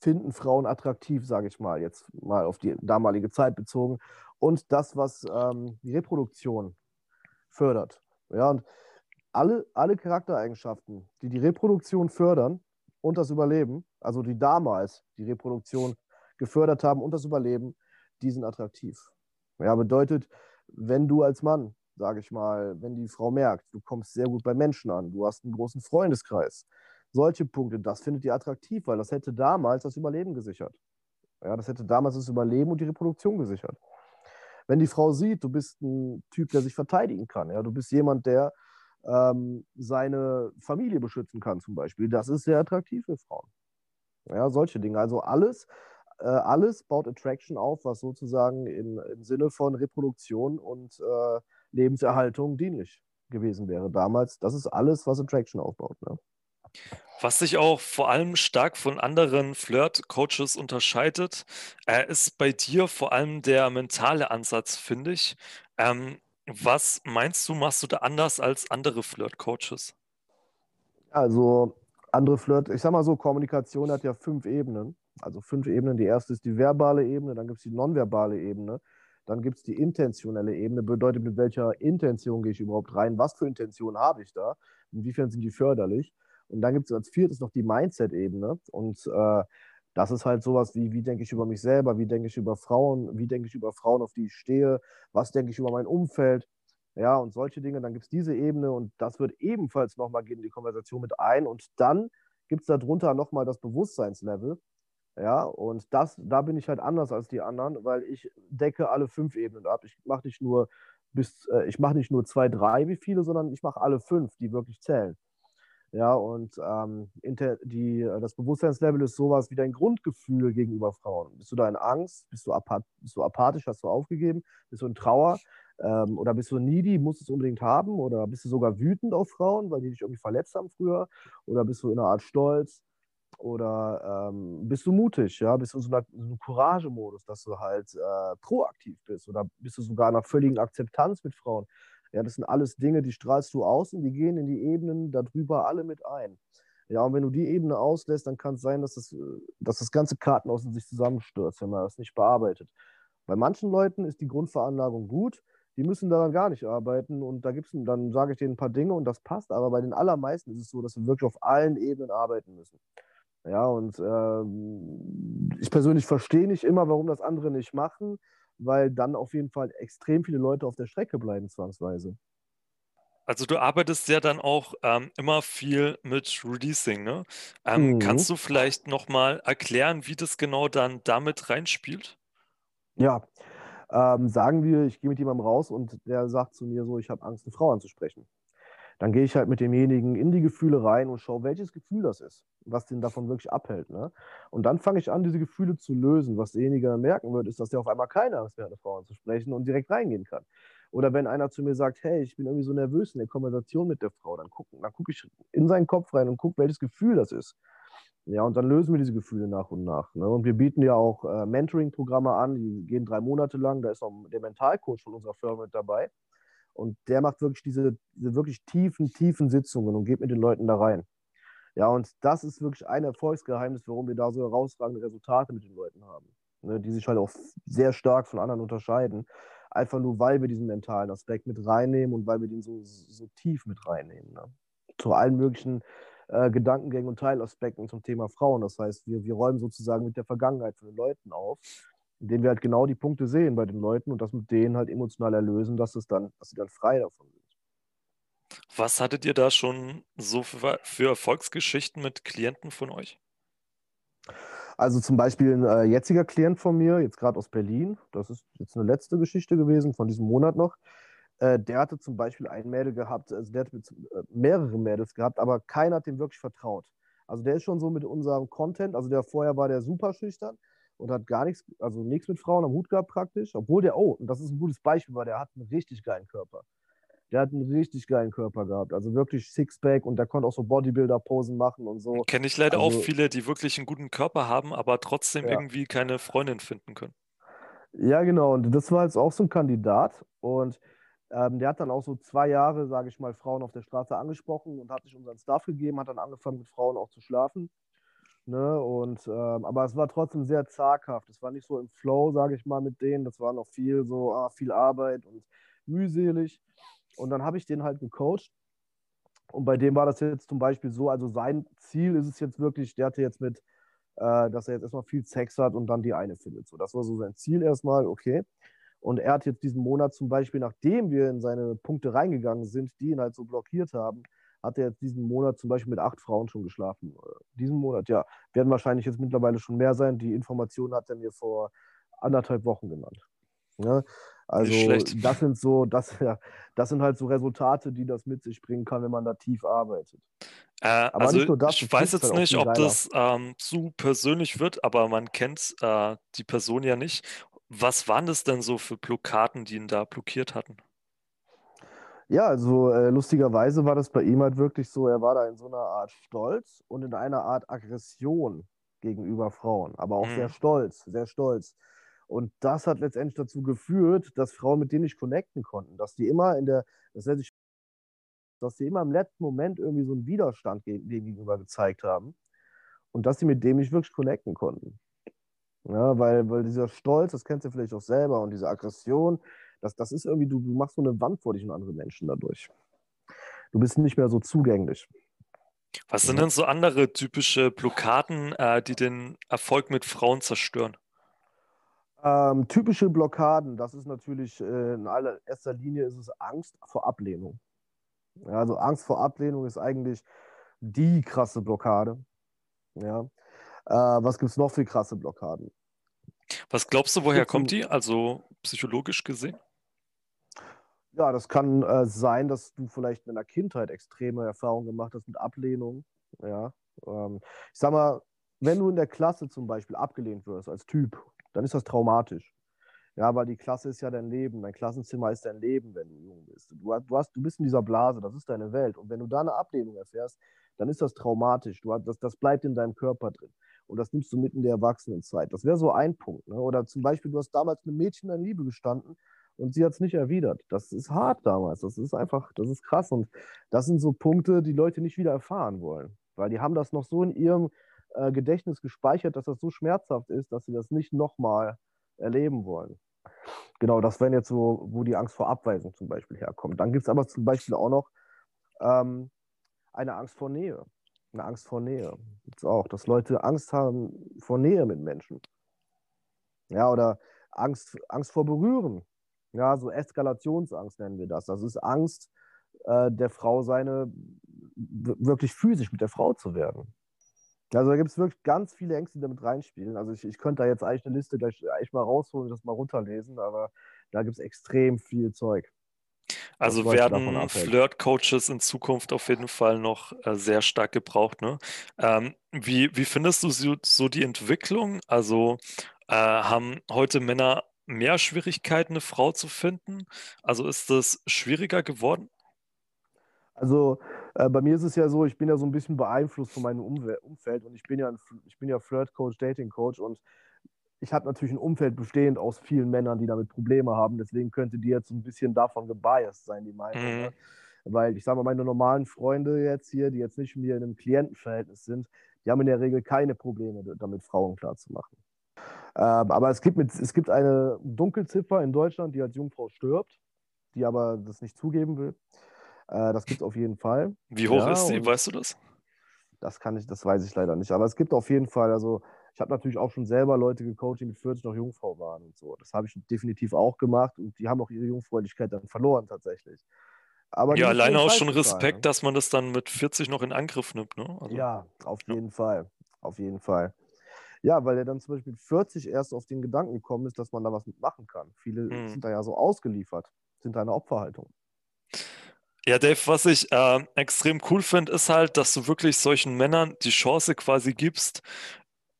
finden Frauen attraktiv, sage ich mal, jetzt mal auf die damalige Zeit bezogen. Und das, was ähm, die Reproduktion fördert. Ja, und alle, alle Charaktereigenschaften, die die Reproduktion fördern und das Überleben, also die damals die Reproduktion gefördert haben und das Überleben, die sind attraktiv. Ja, bedeutet, wenn du als Mann, sage ich mal, wenn die Frau merkt, du kommst sehr gut bei Menschen an, du hast einen großen Freundeskreis, solche Punkte, das findet ihr attraktiv, weil das hätte damals das Überleben gesichert. Ja, das hätte damals das Überleben und die Reproduktion gesichert. Wenn die Frau sieht, du bist ein Typ, der sich verteidigen kann, ja, du bist jemand, der ähm, seine Familie beschützen kann, zum Beispiel, das ist sehr attraktiv für Frauen. Ja, solche Dinge. Also alles, äh, alles baut Attraction auf, was sozusagen in, im Sinne von Reproduktion und äh, Lebenserhaltung dienlich gewesen wäre damals. Das ist alles, was Attraction aufbaut. Ne? Was sich auch vor allem stark von anderen Flirt-Coaches unterscheidet, äh, ist bei dir vor allem der mentale Ansatz, finde ich. Ähm, was meinst du, machst du da anders als andere Flirt-Coaches? Also andere Flirt, ich sag mal so, Kommunikation hat ja fünf Ebenen. Also fünf Ebenen. Die erste ist die verbale Ebene, dann gibt es die nonverbale Ebene, dann gibt es die intentionelle Ebene, bedeutet, mit welcher Intention gehe ich überhaupt rein, was für Intentionen habe ich da, inwiefern sind die förderlich. Und dann gibt es als viertes noch die Mindset-Ebene. Und äh, das ist halt sowas wie, wie denke ich über mich selber, wie denke ich über Frauen, wie denke ich über Frauen, auf die ich stehe, was denke ich über mein Umfeld. Ja, und solche Dinge. Dann gibt es diese Ebene und das wird ebenfalls nochmal in die Konversation mit ein. Und dann gibt es darunter nochmal das Bewusstseinslevel. Ja, und das, da bin ich halt anders als die anderen, weil ich decke alle fünf Ebenen ab. Ich mache nicht nur bis, äh, ich mache nicht nur zwei, drei wie viele, sondern ich mache alle fünf, die wirklich zählen. Ja, und ähm, die, äh, das Bewusstseinslevel ist sowas wie dein Grundgefühl gegenüber Frauen. Bist du da in Angst? Bist du, apath bist du apathisch? Hast du aufgegeben? Bist du in Trauer? Ähm, oder bist du needy? Musst du es unbedingt haben? Oder bist du sogar wütend auf Frauen, weil die dich irgendwie verletzt haben früher? Oder bist du in einer Art Stolz? Oder ähm, bist du mutig? Ja? Bist du in so, einem Courage-Modus, dass du halt äh, proaktiv bist? Oder bist du sogar in einer völligen Akzeptanz mit Frauen? Ja, das sind alles Dinge, die strahlst du aus und die gehen in die Ebenen darüber alle mit ein. Ja, und wenn du die Ebene auslässt, dann kann es sein, dass das, dass das ganze Kartenhaus in sich zusammenstürzt, wenn man das nicht bearbeitet. Bei manchen Leuten ist die Grundveranlagung gut, die müssen daran gar nicht arbeiten und da gibt's, dann sage ich denen ein paar Dinge und das passt, aber bei den allermeisten ist es so, dass wir wirklich auf allen Ebenen arbeiten müssen. Ja, und äh, ich persönlich verstehe nicht immer, warum das andere nicht machen weil dann auf jeden Fall extrem viele Leute auf der Strecke bleiben, zwangsweise. Also du arbeitest ja dann auch ähm, immer viel mit Releasing, ne? Ähm, mhm. Kannst du vielleicht nochmal erklären, wie das genau dann damit reinspielt? Ja, ähm, sagen wir, ich gehe mit jemandem raus und der sagt zu mir so, ich habe Angst, eine Frau anzusprechen dann gehe ich halt mit demjenigen in die Gefühle rein und schaue, welches Gefühl das ist, was den davon wirklich abhält. Ne? Und dann fange ich an, diese Gefühle zu lösen. Was derjenige merken wird, ist, dass der auf einmal keine Angst mehr hat, eine Frau anzusprechen und direkt reingehen kann. Oder wenn einer zu mir sagt, hey, ich bin irgendwie so nervös in der Konversation mit der Frau, dann gucke dann guck ich in seinen Kopf rein und gucke, welches Gefühl das ist. Ja, und dann lösen wir diese Gefühle nach und nach. Ne? Und wir bieten ja auch äh, Mentoring-Programme an, die gehen drei Monate lang. Da ist auch der Mentalcoach von unserer Firma mit dabei. Und der macht wirklich diese, diese wirklich tiefen, tiefen Sitzungen und geht mit den Leuten da rein. Ja, und das ist wirklich ein Erfolgsgeheimnis, warum wir da so herausragende Resultate mit den Leuten haben. Ne, die sich halt auch sehr stark von anderen unterscheiden. Einfach nur, weil wir diesen mentalen Aspekt mit reinnehmen und weil wir den so, so tief mit reinnehmen. Ne? Zu allen möglichen äh, Gedankengängen und Teilaspekten zum Thema Frauen. Das heißt, wir, wir räumen sozusagen mit der Vergangenheit von den Leuten auf indem wir halt genau die Punkte sehen bei den Leuten und das mit denen halt emotional erlösen, dass, es dann, dass sie dann frei davon sind. Was hattet ihr da schon so für, für Erfolgsgeschichten mit Klienten von euch? Also zum Beispiel ein äh, jetziger Klient von mir, jetzt gerade aus Berlin, das ist jetzt eine letzte Geschichte gewesen von diesem Monat noch. Äh, der hatte zum Beispiel ein Mädel gehabt, also der hat mit, äh, mehrere Mädels gehabt, aber keiner hat dem wirklich vertraut. Also der ist schon so mit unserem Content, also der vorher war der super schüchtern, und hat gar nichts, also nichts mit Frauen am Hut gehabt praktisch, obwohl der, oh, und das ist ein gutes Beispiel, weil der hat einen richtig geilen Körper. Der hat einen richtig geilen Körper gehabt, also wirklich Sixpack und der konnte auch so Bodybuilder-Posen machen und so. Kenne ich leider also, auch viele, die wirklich einen guten Körper haben, aber trotzdem ja. irgendwie keine Freundin finden können. Ja, genau, und das war jetzt auch so ein Kandidat und ähm, der hat dann auch so zwei Jahre, sage ich mal, Frauen auf der Straße angesprochen und hat sich unseren Stuff gegeben, hat dann angefangen mit Frauen auch zu schlafen. Ne? Und, ähm, aber es war trotzdem sehr zaghaft. Es war nicht so im Flow, sage ich mal, mit denen. Das war noch viel so, ah, viel Arbeit und mühselig. Und dann habe ich den halt gecoacht. Und bei dem war das jetzt zum Beispiel so, also sein Ziel ist es jetzt wirklich, der hatte jetzt mit, äh, dass er jetzt erstmal viel Sex hat und dann die eine findet. So, das war so sein Ziel erstmal, okay. Und er hat jetzt diesen Monat zum Beispiel, nachdem wir in seine Punkte reingegangen sind, die ihn halt so blockiert haben, hat er jetzt diesen Monat zum Beispiel mit acht Frauen schon geschlafen. Diesen Monat, ja. Werden wahrscheinlich jetzt mittlerweile schon mehr sein. Die Information hat er mir vor anderthalb Wochen genannt. Ja, also das sind so, das, ja, das sind halt so Resultate, die das mit sich bringen kann, wenn man da tief arbeitet. Äh, also das, ich weiß jetzt halt nicht, ob das ähm, zu persönlich wird, aber man kennt äh, die Person ja nicht. Was waren das denn so für Blockaden, die ihn da blockiert hatten? Ja, also äh, lustigerweise war das bei ihm halt wirklich so, er war da in so einer Art Stolz und in einer Art Aggression gegenüber Frauen, aber auch mhm. sehr stolz, sehr stolz. Und das hat letztendlich dazu geführt, dass Frauen mit denen nicht connecten konnten, dass die immer in der, das heißt, ich, dass die immer im letzten Moment irgendwie so einen Widerstand dem gegenüber gezeigt haben und dass sie mit dem nicht wirklich connecten konnten. Ja, weil, weil dieser Stolz, das kennst du vielleicht auch selber, und diese Aggression, das, das ist irgendwie, du, du machst so eine Wand vor dich und andere Menschen dadurch. Du bist nicht mehr so zugänglich. Was sind denn so andere typische Blockaden, äh, die den Erfolg mit Frauen zerstören? Ähm, typische Blockaden, das ist natürlich äh, in allererster Linie ist es Angst vor Ablehnung. Ja, also Angst vor Ablehnung ist eigentlich die krasse Blockade. Ja. Äh, was gibt es noch für krasse Blockaden? Was glaubst du, woher kommt die? Also psychologisch gesehen? Ja, das kann äh, sein, dass du vielleicht in deiner Kindheit extreme Erfahrungen gemacht hast mit Ablehnung. Ja. Ähm, ich sag mal, wenn du in der Klasse zum Beispiel abgelehnt wirst als Typ dann ist das traumatisch. Ja, weil die Klasse ist ja dein Leben, dein Klassenzimmer ist dein Leben, wenn du jung bist. Du, du, hast, du bist in dieser Blase, das ist deine Welt. Und wenn du da eine Ablehnung erfährst, dann ist das traumatisch. Du, das, das bleibt in deinem Körper drin. Und das nimmst du mit in der Erwachsenenzeit. Das wäre so ein Punkt. Ne? Oder zum Beispiel, du hast damals einem Mädchen in Liebe gestanden und sie hat es nicht erwidert. Das ist hart damals. Das ist einfach, das ist krass. Und das sind so Punkte, die Leute nicht wieder erfahren wollen. Weil die haben das noch so in ihrem äh, Gedächtnis gespeichert, dass das so schmerzhaft ist, dass sie das nicht nochmal erleben wollen. Genau, das wären jetzt so, wo die Angst vor Abweisung zum Beispiel herkommt. Dann gibt es aber zum Beispiel auch noch ähm, eine Angst vor Nähe. Eine Angst vor Nähe. Gibt's auch, dass Leute Angst haben vor Nähe mit Menschen. Ja, oder Angst, Angst vor Berühren. Ja, so Eskalationsangst nennen wir das. Das ist Angst, äh, der Frau seine, wirklich physisch mit der Frau zu werden. Also da gibt es wirklich ganz viele Ängste, die damit reinspielen. Also ich, ich könnte da jetzt eigentlich eine Liste gleich eigentlich mal rausholen und das mal runterlesen, aber da gibt es extrem viel Zeug. Also werden Flirt-Coaches in Zukunft auf jeden Fall noch äh, sehr stark gebraucht. Ne? Ähm, wie, wie findest du so, so die Entwicklung? Also äh, haben heute Männer mehr Schwierigkeiten, eine Frau zu finden? Also ist das schwieriger geworden? Also äh, bei mir ist es ja so, ich bin ja so ein bisschen beeinflusst von meinem Umwel Umfeld und ich bin ja, ein, ich bin ja Flirt-Coach, Dating-Coach und ich habe natürlich ein Umfeld bestehend aus vielen Männern, die damit Probleme haben. Deswegen könnte die jetzt so ein bisschen davon gebiased sein, die Meinung. Mhm. Ne? Weil ich sage mal, meine normalen Freunde jetzt hier, die jetzt nicht mit mir in einem Klientenverhältnis sind, die haben in der Regel keine Probleme damit, Frauen klarzumachen. Ähm, aber es gibt, mit, es gibt eine Dunkelziffer in Deutschland, die als Jungfrau stirbt, die aber das nicht zugeben will. Äh, das gibt es auf jeden Fall. Wie hoch ja, ist sie? Weißt du das? Das kann ich, das weiß ich leider nicht. Aber es gibt auf jeden Fall, also ich habe natürlich auch schon selber Leute gecoacht, die mit 40 noch Jungfrau waren und so. Das habe ich definitiv auch gemacht und die haben auch ihre Jungfräulichkeit dann verloren tatsächlich. Aber ja, alleine auch schon Respekt, dass man das dann mit 40 noch in Angriff nimmt. Ne? Also, ja, auf ja. jeden Fall. Auf jeden Fall. Ja, weil er dann zum Beispiel mit 40 erst auf den Gedanken gekommen ist, dass man da was mitmachen kann. Viele mhm. sind da ja so ausgeliefert, sind da eine Opferhaltung. Ja, Dave, was ich äh, extrem cool finde, ist halt, dass du wirklich solchen Männern die Chance quasi gibst,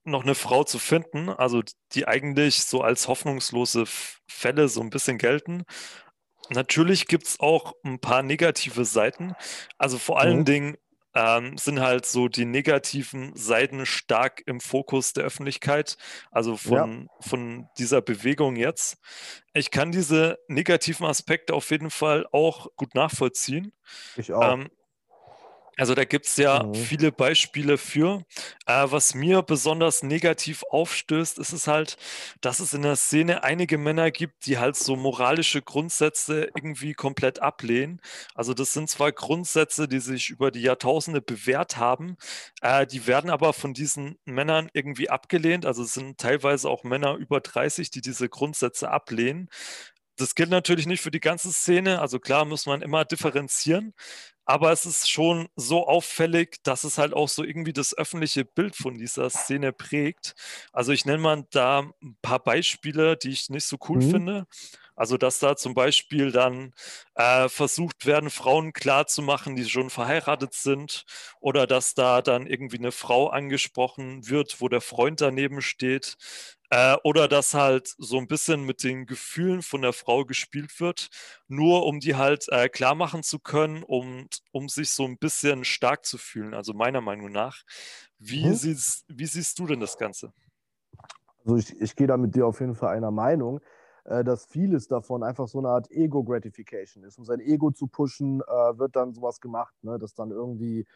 noch eine Frau zu finden, also die eigentlich so als hoffnungslose Fälle so ein bisschen gelten. Natürlich gibt es auch ein paar negative Seiten. Also vor allen mhm. Dingen ähm, sind halt so die negativen Seiten stark im Fokus der Öffentlichkeit, also von, ja. von dieser Bewegung jetzt. Ich kann diese negativen Aspekte auf jeden Fall auch gut nachvollziehen. Ich auch. Ähm, Also da gibt es ja mhm. viele Beispiele für. Äh, was mir besonders negativ aufstößt, ist es halt, dass es in der Szene einige Männer gibt, die halt so moralische Grundsätze irgendwie komplett ablehnen. Also das sind zwar Grundsätze, die sich über die Jahrtausende bewährt haben, äh, die werden aber von diesen Männern irgendwie abgelehnt. Also es sind teilweise auch Männer über 30, die diese Grundsätze ablehnen. Das gilt natürlich nicht für die ganze Szene. Also klar muss man immer differenzieren. Aber es ist schon so auffällig, dass es halt auch so irgendwie das öffentliche Bild von dieser Szene prägt. Also ich nenne mal da ein paar Beispiele, die ich nicht so cool mhm. finde. Also dass da zum Beispiel dann äh, versucht werden, Frauen klarzumachen, die schon verheiratet sind, oder dass da dann irgendwie eine Frau angesprochen wird, wo der Freund daneben steht. Äh, oder dass halt so ein bisschen mit den Gefühlen von der Frau gespielt wird, nur um die halt äh, klar machen zu können und um sich so ein bisschen stark zu fühlen, also meiner Meinung nach. Wie, mhm. siehst, wie siehst du denn das Ganze? Also ich, ich gehe da mit dir auf jeden Fall einer Meinung, dass vieles davon einfach so eine Art Ego-Gratification ist. Um sein Ego zu pushen, äh, wird dann sowas gemacht, ne? dass dann irgendwie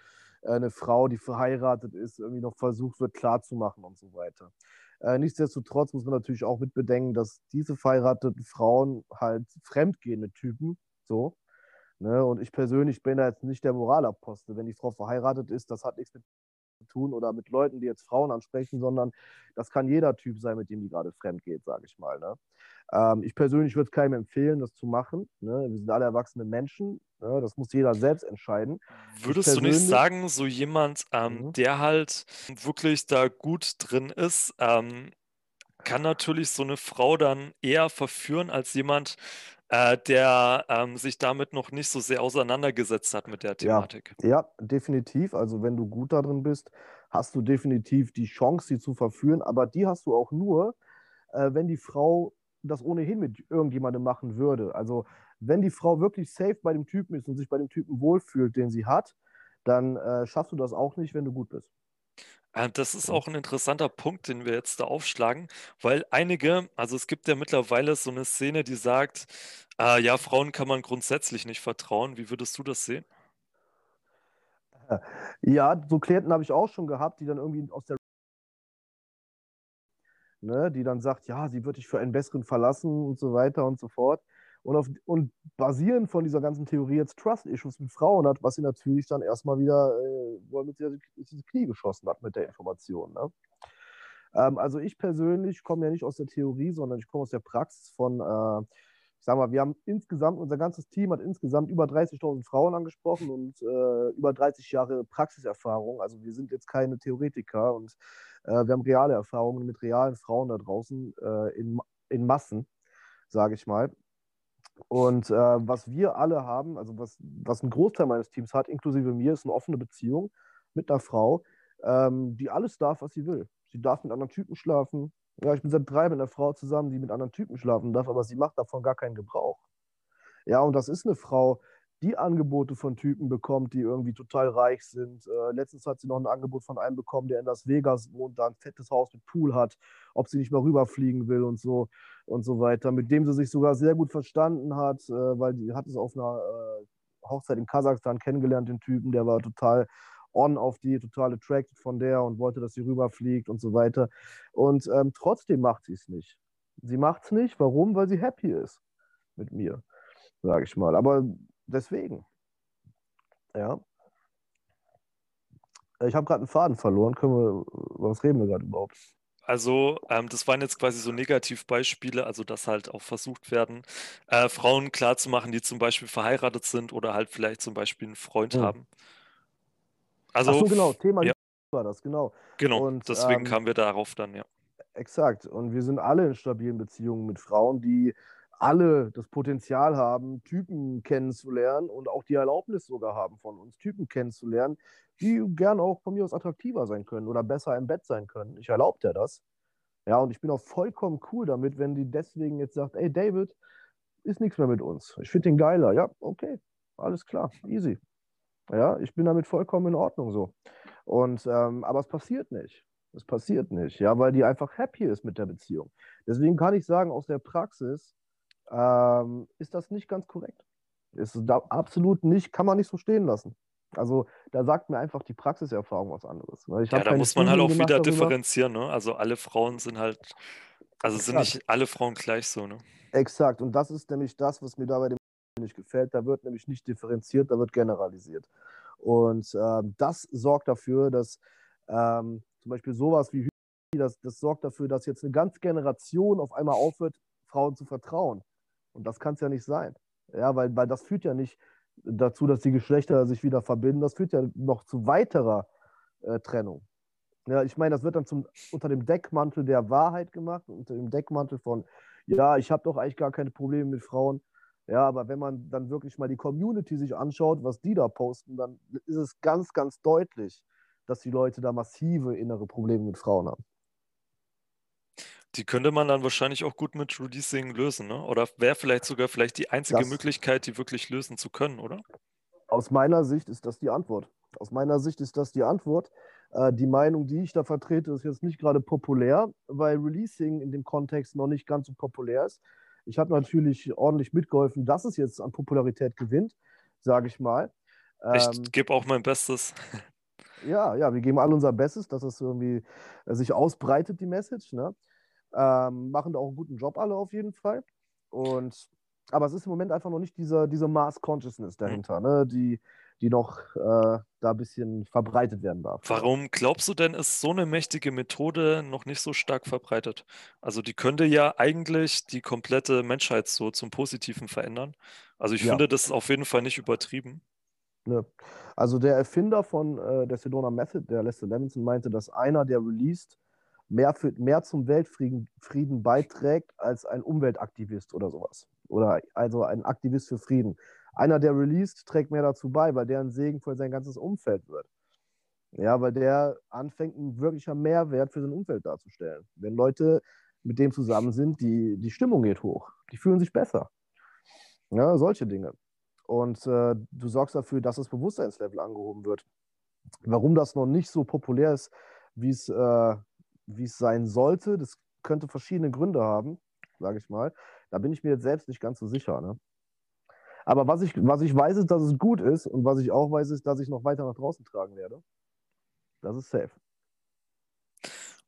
äh, eine Frau, die verheiratet ist, irgendwie noch versucht wird klarzumachen und so weiter. Äh, nichtsdestotrotz muss man natürlich auch mit bedenken, dass diese verheirateten Frauen halt fremdgehende Typen, so. Ne? Und ich persönlich bin da jetzt nicht der Moralapostel. Wenn die Frau verheiratet ist, das hat nichts mit zu tun oder mit Leuten, die jetzt Frauen ansprechen, sondern das kann jeder Typ sein, mit dem die gerade fremd geht, sage ich mal. Ne? Ähm, ich persönlich würde es keinem empfehlen, das zu machen. Ne? Wir sind alle erwachsene Menschen. Ne? Das muss jeder selbst entscheiden. Würdest du nicht sagen, so jemand, ähm, mhm. der halt wirklich da gut drin ist, ähm, kann natürlich so eine Frau dann eher verführen als jemand, äh, der ähm, sich damit noch nicht so sehr auseinandergesetzt hat mit der Thematik. Ja, ja, definitiv. Also wenn du gut darin bist, hast du definitiv die Chance, sie zu verführen. Aber die hast du auch nur, äh, wenn die Frau das ohnehin mit irgendjemandem machen würde. Also wenn die Frau wirklich safe bei dem Typen ist und sich bei dem Typen wohlfühlt, den sie hat, dann äh, schaffst du das auch nicht, wenn du gut bist. Äh, das ist auch ein interessanter Punkt, den wir jetzt da aufschlagen, weil einige, also es gibt ja mittlerweile so eine Szene, die sagt, äh, ja, Frauen kann man grundsätzlich nicht vertrauen. Wie würdest du das sehen? Ja, so Klienten habe ich auch schon gehabt, die dann irgendwie aus der ne, die dann sagt, ja, sie wird dich für einen besseren verlassen und so weiter und so fort. Und, auf, und basierend von dieser ganzen Theorie jetzt Trust-Issues mit Frauen hat, was sie natürlich dann erstmal wieder, äh, womit sie ins Knie geschossen hat mit der Information. Ne? Ähm, also ich persönlich komme ja nicht aus der Theorie, sondern ich komme aus der Praxis von, äh, ich sag mal, wir haben insgesamt, unser ganzes Team hat insgesamt über 30.000 Frauen angesprochen und äh, über 30 Jahre Praxiserfahrung. Also wir sind jetzt keine Theoretiker und äh, wir haben reale Erfahrungen mit realen Frauen da draußen äh, in, in Massen, sage ich mal. Und äh, was wir alle haben, also was, was ein Großteil meines Teams hat, inklusive mir, ist eine offene Beziehung mit einer Frau, ähm, die alles darf, was sie will. Sie darf mit anderen Typen schlafen. Ja, ich bin seit drei mit einer Frau zusammen, die mit anderen Typen schlafen darf, aber sie macht davon gar keinen Gebrauch. Ja, und das ist eine Frau, die Angebote von Typen bekommt, die irgendwie total reich sind. Äh, letztens hat sie noch ein Angebot von einem bekommen, der in Las Vegas wohnt, da ein fettes Haus mit Pool hat, ob sie nicht mal rüberfliegen will und so und so weiter, mit dem sie sich sogar sehr gut verstanden hat, äh, weil die hat es auf einer äh, Hochzeit in Kasachstan kennengelernt, den Typen, der war total on auf die, total attracted von der und wollte, dass sie rüberfliegt und so weiter. Und ähm, trotzdem macht sie es nicht. Sie macht es nicht. Warum? Weil sie happy ist mit mir, sage ich mal. Aber deswegen. Ja. Ich habe gerade einen Faden verloren. Können wir, was reden wir gerade überhaupt? Also, ähm, das waren jetzt quasi so Negativbeispiele, also dass halt auch versucht werden, äh, Frauen klarzumachen, die zum Beispiel verheiratet sind oder halt vielleicht zum Beispiel einen Freund hm. haben. Also, Ach so, genau, Thema ja. war das, genau. Genau, Und, deswegen ähm, kamen wir darauf dann, ja. Exakt. Und wir sind alle in stabilen Beziehungen mit Frauen, die alle das Potenzial haben, Typen kennenzulernen und auch die Erlaubnis sogar haben von uns, Typen kennenzulernen, die gern auch von mir aus attraktiver sein können oder besser im Bett sein können. Ich erlaube dir das. Ja, und ich bin auch vollkommen cool damit, wenn die deswegen jetzt sagt, ey David, ist nichts mehr mit uns. Ich finde den geiler. Ja, okay, alles klar, easy. Ja, ich bin damit vollkommen in Ordnung so. Und ähm, aber es passiert nicht. Es passiert nicht, ja, weil die einfach happy ist mit der Beziehung. Deswegen kann ich sagen, aus der Praxis, ähm, ist das nicht ganz korrekt. Ist da absolut nicht, kann man nicht so stehen lassen. Also da sagt mir einfach die Praxiserfahrung was anderes. Ne? ja, da muss man halt auch wieder darüber. differenzieren. Ne? Also alle Frauen sind halt, also sind nicht alle Frauen gleich so. Ne? Exakt. Und das ist nämlich das, was mir da bei dem nicht gefällt. Da wird nämlich nicht differenziert, da wird generalisiert. Und äh, das sorgt dafür, dass ähm, zum Beispiel sowas wie das, das sorgt dafür, dass jetzt eine ganze Generation auf einmal aufhört, Frauen zu vertrauen. Und das kann es ja nicht sein. Ja, weil, weil das führt ja nicht dazu, dass die Geschlechter sich wieder verbinden. Das führt ja noch zu weiterer äh, Trennung. Ja, ich meine, das wird dann zum, unter dem Deckmantel der Wahrheit gemacht, unter dem Deckmantel von, ja, ich habe doch eigentlich gar keine Probleme mit Frauen. Ja, aber wenn man dann wirklich mal die Community sich anschaut, was die da posten, dann ist es ganz, ganz deutlich, dass die Leute da massive innere Probleme mit Frauen haben. Die könnte man dann wahrscheinlich auch gut mit Releasing lösen, ne? Oder wäre vielleicht sogar vielleicht die einzige das, Möglichkeit, die wirklich lösen zu können, oder? Aus meiner Sicht ist das die Antwort. Aus meiner Sicht ist das die Antwort. Äh, die Meinung, die ich da vertrete, ist jetzt nicht gerade populär, weil Releasing in dem Kontext noch nicht ganz so populär ist. Ich habe natürlich ordentlich mitgeholfen, dass es jetzt an Popularität gewinnt, sage ich mal. Ich ähm, gebe auch mein Bestes. Ja, ja, wir geben all unser Bestes, dass es irgendwie äh, sich ausbreitet, die Message. Ne? Ähm, machen da auch einen guten Job alle auf jeden Fall. Und, aber es ist im Moment einfach noch nicht diese, diese Mass Consciousness mhm. dahinter, mhm. ne? die, die noch äh, da ein bisschen verbreitet werden darf. Warum glaubst du denn, ist so eine mächtige Methode noch nicht so stark verbreitet? Also die könnte ja eigentlich die komplette Menschheit so zum Positiven verändern. Also ich ja. finde, das ist auf jeden Fall nicht übertrieben. Ne. Also der Erfinder von äh, der Sedona Method, der Lester Levinson, meinte, dass einer, der released, mehr, für, mehr zum Weltfrieden Frieden beiträgt als ein Umweltaktivist oder sowas. Oder also ein Aktivist für Frieden. Einer, der released, trägt mehr dazu bei, weil der ein Segen für sein ganzes Umfeld wird. Ja, weil der anfängt, ein wirklicher Mehrwert für sein Umfeld darzustellen. Wenn Leute mit dem zusammen sind, die, die Stimmung geht hoch. Die fühlen sich besser. Ja, solche Dinge. Und äh, du sorgst dafür, dass das Bewusstseinslevel angehoben wird. Warum das noch nicht so populär ist, wie es äh, wie es sein sollte. Das könnte verschiedene Gründe haben, sage ich mal. Da bin ich mir jetzt selbst nicht ganz so sicher. Ne? Aber was ich, was ich weiß, ist, dass es gut ist. Und was ich auch weiß, ist, dass ich noch weiter nach draußen tragen werde. Das ist safe.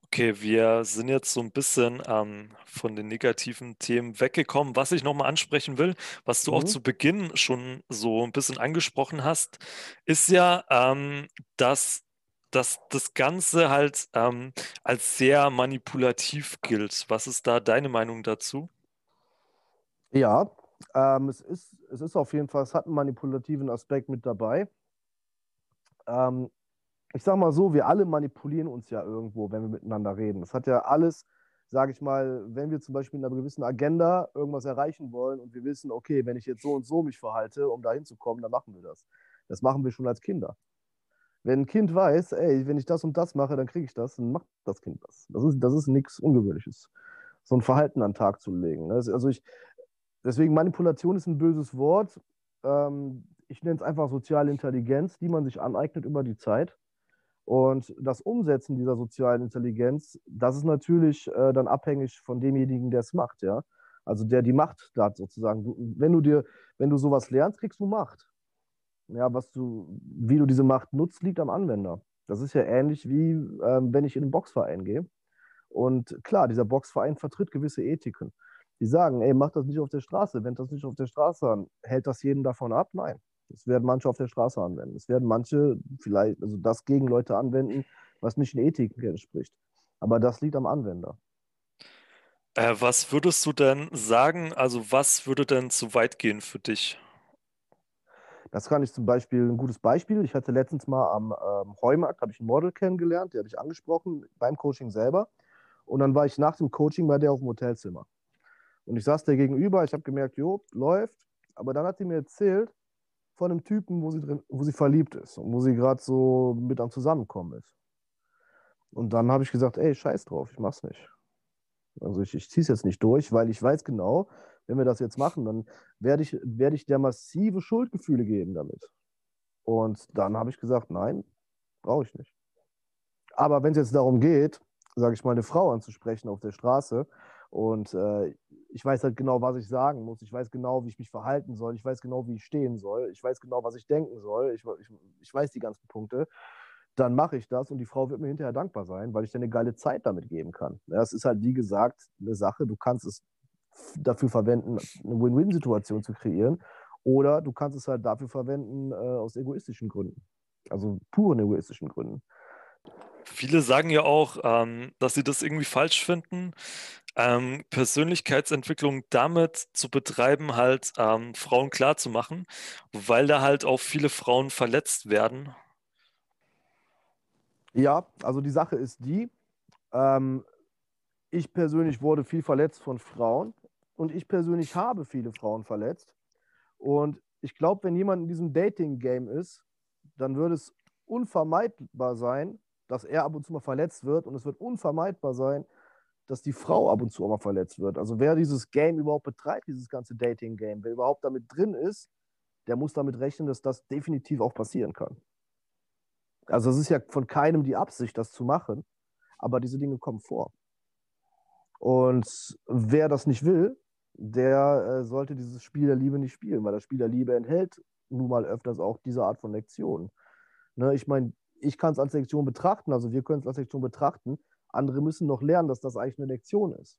Okay, wir sind jetzt so ein bisschen ähm, von den negativen Themen weggekommen. Was ich nochmal ansprechen will, was du mhm. auch zu Beginn schon so ein bisschen angesprochen hast, ist ja, ähm, dass dass das Ganze halt ähm, als sehr manipulativ gilt. Was ist da deine Meinung dazu? Ja, ähm, es, ist, es ist auf jeden Fall, es hat einen manipulativen Aspekt mit dabei. Ähm, ich sage mal so, wir alle manipulieren uns ja irgendwo, wenn wir miteinander reden. Das hat ja alles, sage ich mal, wenn wir zum Beispiel in einer gewissen Agenda irgendwas erreichen wollen und wir wissen, okay, wenn ich jetzt so und so mich verhalte, um da hinzukommen, dann machen wir das. Das machen wir schon als Kinder. Wenn ein Kind weiß, ey, wenn ich das und das mache, dann kriege ich das, dann macht das Kind das. Das ist, das ist nichts Ungewöhnliches, so ein Verhalten an den Tag zu legen. Ne? Also ich, deswegen Manipulation ist ein böses Wort. Ähm, ich nenne es einfach soziale Intelligenz, die man sich aneignet über die Zeit. Und das Umsetzen dieser sozialen Intelligenz, das ist natürlich äh, dann abhängig von demjenigen, der es macht, ja. Also der die Macht hat sozusagen. Du, wenn du dir, wenn du sowas lernst, kriegst du Macht ja, was du, wie du diese Macht nutzt, liegt am Anwender. Das ist ja ähnlich wie, ähm, wenn ich in einen Boxverein gehe. Und klar, dieser Boxverein vertritt gewisse Ethiken. Die sagen, ey, mach das nicht auf der Straße. Wend das nicht auf der Straße an. Hält das jeden davon ab? Nein. Das werden manche auf der Straße anwenden. Es werden manche vielleicht, also das gegen Leute anwenden, was nicht den Ethiken entspricht. Aber das liegt am Anwender. Äh, was würdest du denn sagen, also was würde denn zu weit gehen für dich? Das kann ich zum Beispiel, ein gutes Beispiel. Ich hatte letztens mal am ähm, Heumarkt, habe ich ein Model kennengelernt, der habe ich angesprochen beim Coaching selber. Und dann war ich nach dem Coaching bei der auf dem Hotelzimmer. Und ich saß der gegenüber, ich habe gemerkt, jo, läuft. Aber dann hat sie mir erzählt von einem Typen, wo sie, drin, wo sie verliebt ist und wo sie gerade so mit am Zusammenkommen ist. Und dann habe ich gesagt, ey, scheiß drauf, ich mach's nicht. Also ich, ich ziehe es jetzt nicht durch, weil ich weiß genau, wenn wir das jetzt machen, dann werde ich, werde ich der massive Schuldgefühle geben damit. Und dann habe ich gesagt, nein, brauche ich nicht. Aber wenn es jetzt darum geht, sage ich mal, eine Frau anzusprechen auf der Straße und äh, ich weiß halt genau, was ich sagen muss. Ich weiß genau, wie ich mich verhalten soll. Ich weiß genau, wie ich stehen soll. Ich weiß genau, was ich denken soll. Ich, ich, ich weiß die ganzen Punkte. Dann mache ich das und die Frau wird mir hinterher dankbar sein, weil ich dir eine geile Zeit damit geben kann. Das ist halt, wie gesagt, eine Sache. Du kannst es dafür verwenden, eine Win-Win-Situation zu kreieren. Oder du kannst es halt dafür verwenden, äh, aus egoistischen Gründen. Also puren egoistischen Gründen. Viele sagen ja auch, ähm, dass sie das irgendwie falsch finden, ähm, Persönlichkeitsentwicklung damit zu betreiben, halt ähm, Frauen klarzumachen, weil da halt auch viele Frauen verletzt werden. Ja, also die Sache ist die, ähm, ich persönlich wurde viel verletzt von Frauen und ich persönlich habe viele Frauen verletzt. Und ich glaube, wenn jemand in diesem Dating-Game ist, dann würde es unvermeidbar sein, dass er ab und zu mal verletzt wird und es wird unvermeidbar sein, dass die Frau ab und zu auch mal verletzt wird. Also wer dieses Game überhaupt betreibt, dieses ganze Dating-Game, wer überhaupt damit drin ist, der muss damit rechnen, dass das definitiv auch passieren kann. Also es ist ja von keinem die Absicht, das zu machen, aber diese Dinge kommen vor. Und wer das nicht will, der äh, sollte dieses Spiel der Liebe nicht spielen, weil das Spiel der Liebe enthält nun mal öfters auch diese Art von Lektionen. Ne, ich meine, ich kann es als Lektion betrachten, also wir können es als Lektion betrachten. Andere müssen noch lernen, dass das eigentlich eine Lektion ist,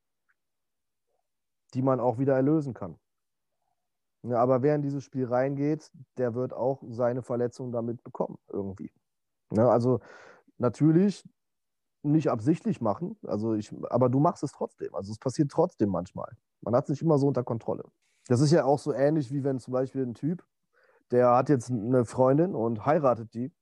die man auch wieder erlösen kann. Ja, aber wer in dieses Spiel reingeht, der wird auch seine Verletzung damit bekommen, irgendwie. Ja, also natürlich nicht absichtlich machen, also ich, aber du machst es trotzdem. Also es passiert trotzdem manchmal. Man hat es nicht immer so unter Kontrolle. Das ist ja auch so ähnlich, wie wenn zum Beispiel ein Typ, der hat jetzt eine Freundin und heiratet die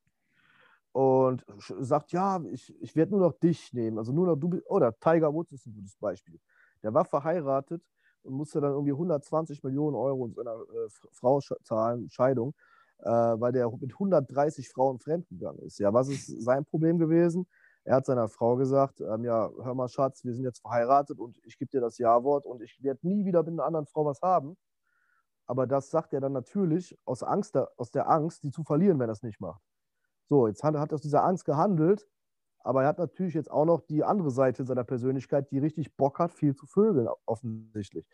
und sagt, ja, ich, ich werde nur noch dich nehmen. Also nur noch du, oder Tiger Woods ist ein gutes Beispiel. Der war verheiratet und musste dann irgendwie 120 Millionen Euro in seiner äh, Frau zahlen, Scheidung, äh, weil der mit 130 Frauen fremdgegangen ist. Ja, was ist sein Problem gewesen? Er hat seiner Frau gesagt, ähm, ja, hör mal, Schatz, wir sind jetzt verheiratet und ich gebe dir das Ja-Wort und ich werde nie wieder mit einer anderen Frau was haben. Aber das sagt er dann natürlich aus, Angst, aus der Angst, die zu verlieren, wenn er es nicht macht. So, jetzt hat, er aus dieser Angst gehandelt, aber er hat natürlich jetzt auch noch die andere Seite seiner Persönlichkeit, die richtig Bock hat, viel zu vögeln, offensichtlich.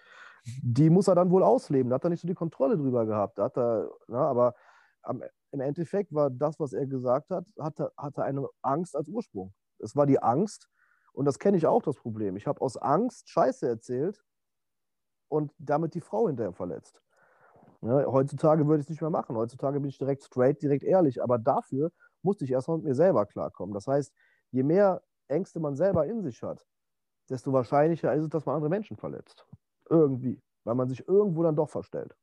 Die muss er dann wohl ausleben. Da hat er nicht so die Kontrolle drüber gehabt. Da hat er, na, aber am, im Endeffekt war das, was er gesagt hat, hatte, hatte eine Angst als Ursprung. Es war die Angst, und das kenne ich auch, das Problem. Ich habe aus Angst Scheiße erzählt und damit die Frau hinterher verletzt. Ja, heutzutage würde ich es nicht mehr machen. Heutzutage bin ich direkt straight, direkt ehrlich. Aber dafür musste ich erstmal mit mir selber klarkommen. Das heißt, je mehr Ängste man selber in sich hat, desto wahrscheinlicher ist es, dass man andere Menschen verletzt. Irgendwie. Weil man sich irgendwo dann doch verstellt.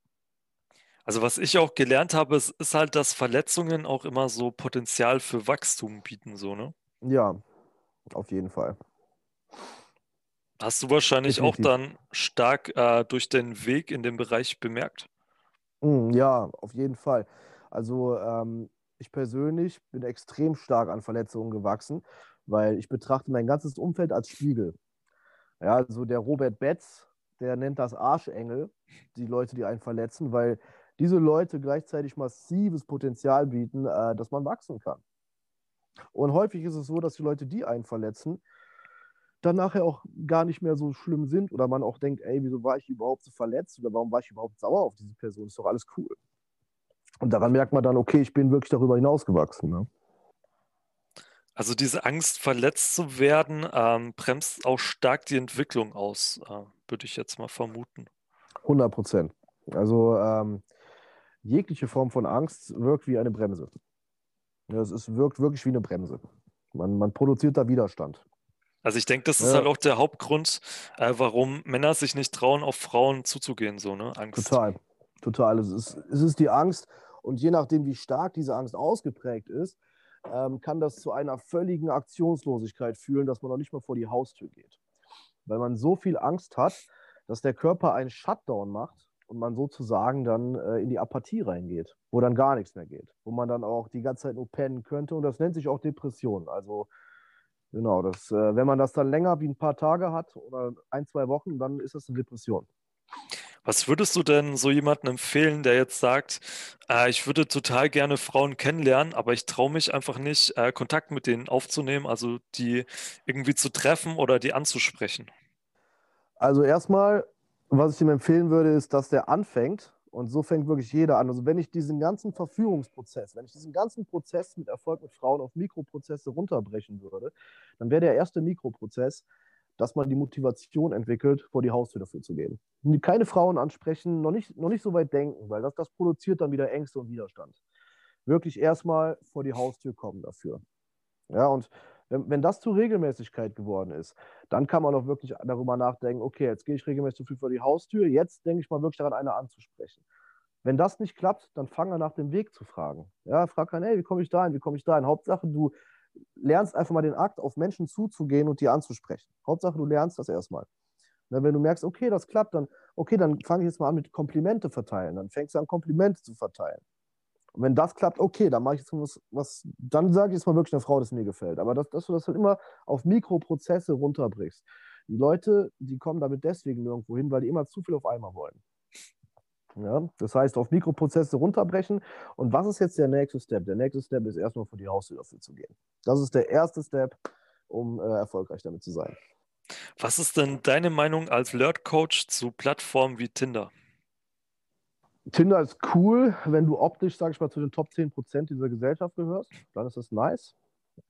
Also was ich auch gelernt habe, ist, ist halt, dass Verletzungen auch immer so Potenzial für Wachstum bieten, so, ne? Ja, auf jeden Fall. Hast du wahrscheinlich Definitiv. auch dann stark äh, durch den Weg in dem Bereich bemerkt? Mm, ja, auf jeden Fall. Also ähm, ich persönlich bin extrem stark an Verletzungen gewachsen, weil ich betrachte mein ganzes Umfeld als Spiegel. Ja, also der Robert Betz, der nennt das Arschengel, die Leute, die einen verletzen, weil diese Leute gleichzeitig massives Potenzial bieten, äh, dass man wachsen kann. Und häufig ist es so, dass die Leute, die einen verletzen, dann nachher auch gar nicht mehr so schlimm sind oder man auch denkt, ey, wieso war ich überhaupt so verletzt oder warum war ich überhaupt sauer auf diese Person? Ist doch alles cool. Und daran merkt man dann, okay, ich bin wirklich darüber hinausgewachsen. Ne? Also diese Angst, verletzt zu werden, ähm, bremst auch stark die Entwicklung aus, äh, würde ich jetzt mal vermuten. 100 Prozent. Also ähm, jegliche Form von Angst wirkt wie eine Bremse. Es ist, wirkt wirklich wie eine Bremse. Man, man produziert da Widerstand. Also ich denke, das ist ja. halt auch der Hauptgrund, äh, warum Männer sich nicht trauen, auf Frauen zuzugehen, so, ne? Angst. Total, total. Es ist, es ist die Angst und je nachdem, wie stark diese Angst ausgeprägt ist, ähm, kann das zu einer völligen Aktionslosigkeit führen, dass man noch nicht mal vor die Haustür geht. Weil man so viel Angst hat, dass der Körper einen Shutdown macht und man sozusagen dann äh, in die Apathie reingeht, wo dann gar nichts mehr geht, wo man dann auch die ganze Zeit nur pennen könnte und das nennt sich auch Depression. Also genau, das, äh, wenn man das dann länger wie ein paar Tage hat oder ein, zwei Wochen, dann ist das eine Depression. Was würdest du denn so jemandem empfehlen, der jetzt sagt, äh, ich würde total gerne Frauen kennenlernen, aber ich traue mich einfach nicht, äh, Kontakt mit denen aufzunehmen, also die irgendwie zu treffen oder die anzusprechen? Also erstmal Was ich ihm empfehlen würde, ist, dass der anfängt, und so fängt wirklich jeder an. Also wenn ich diesen ganzen Verführungsprozess, wenn ich diesen ganzen Prozess mit Erfolg mit Frauen auf Mikroprozesse runterbrechen würde, dann wäre der erste Mikroprozess, dass man die Motivation entwickelt, vor die Haustür dafür zu gehen. Keine Frauen ansprechen, noch nicht, noch nicht so weit denken, weil das, das produziert dann wieder Ängste und Widerstand. Wirklich erstmal vor die Haustür kommen dafür. Ja, und wenn, wenn das zur Regelmäßigkeit geworden ist, dann kann man auch wirklich darüber nachdenken, okay, jetzt gehe ich regelmäßig zu viel vor die Haustür, jetzt denke ich mal wirklich daran, eine anzusprechen. Wenn das nicht klappt, dann fange nach dem Weg zu fragen. Ja, frag dann, hey, wie komme ich da hin, wie komme ich da hin? Hauptsache, du lernst einfach mal den Akt, auf Menschen zuzugehen und die anzusprechen. Hauptsache, du lernst das erstmal. Na, wenn du merkst, okay, das klappt, dann, okay, dann fange ich jetzt mal an mit Komplimente verteilen. Dann fängst du an, Komplimente zu verteilen. Und wenn das klappt, okay, dann mache ich jetzt was, was dann sage ich jetzt mal wirklich einer Frau, dass mir gefällt. Aber dass, dass du das halt immer auf Mikroprozesse runterbrichst. Die Leute, die kommen damit deswegen nirgendwo hin, weil die immer zu viel auf einmal wollen. Ja, das heißt, auf Mikroprozesse runterbrechen. Und was ist jetzt der nächste Step? Der nächste Step ist erstmal vor die Haustür zu gehen. Das ist der erste Step, um äh, erfolgreich damit zu sein. Was ist denn deine Meinung als Flirt-Coach zu Plattformen wie Tinder? Tinder ist cool, wenn du optisch, sag ich mal, zu den Top 10% dieser Gesellschaft gehörst. Dann ist das nice.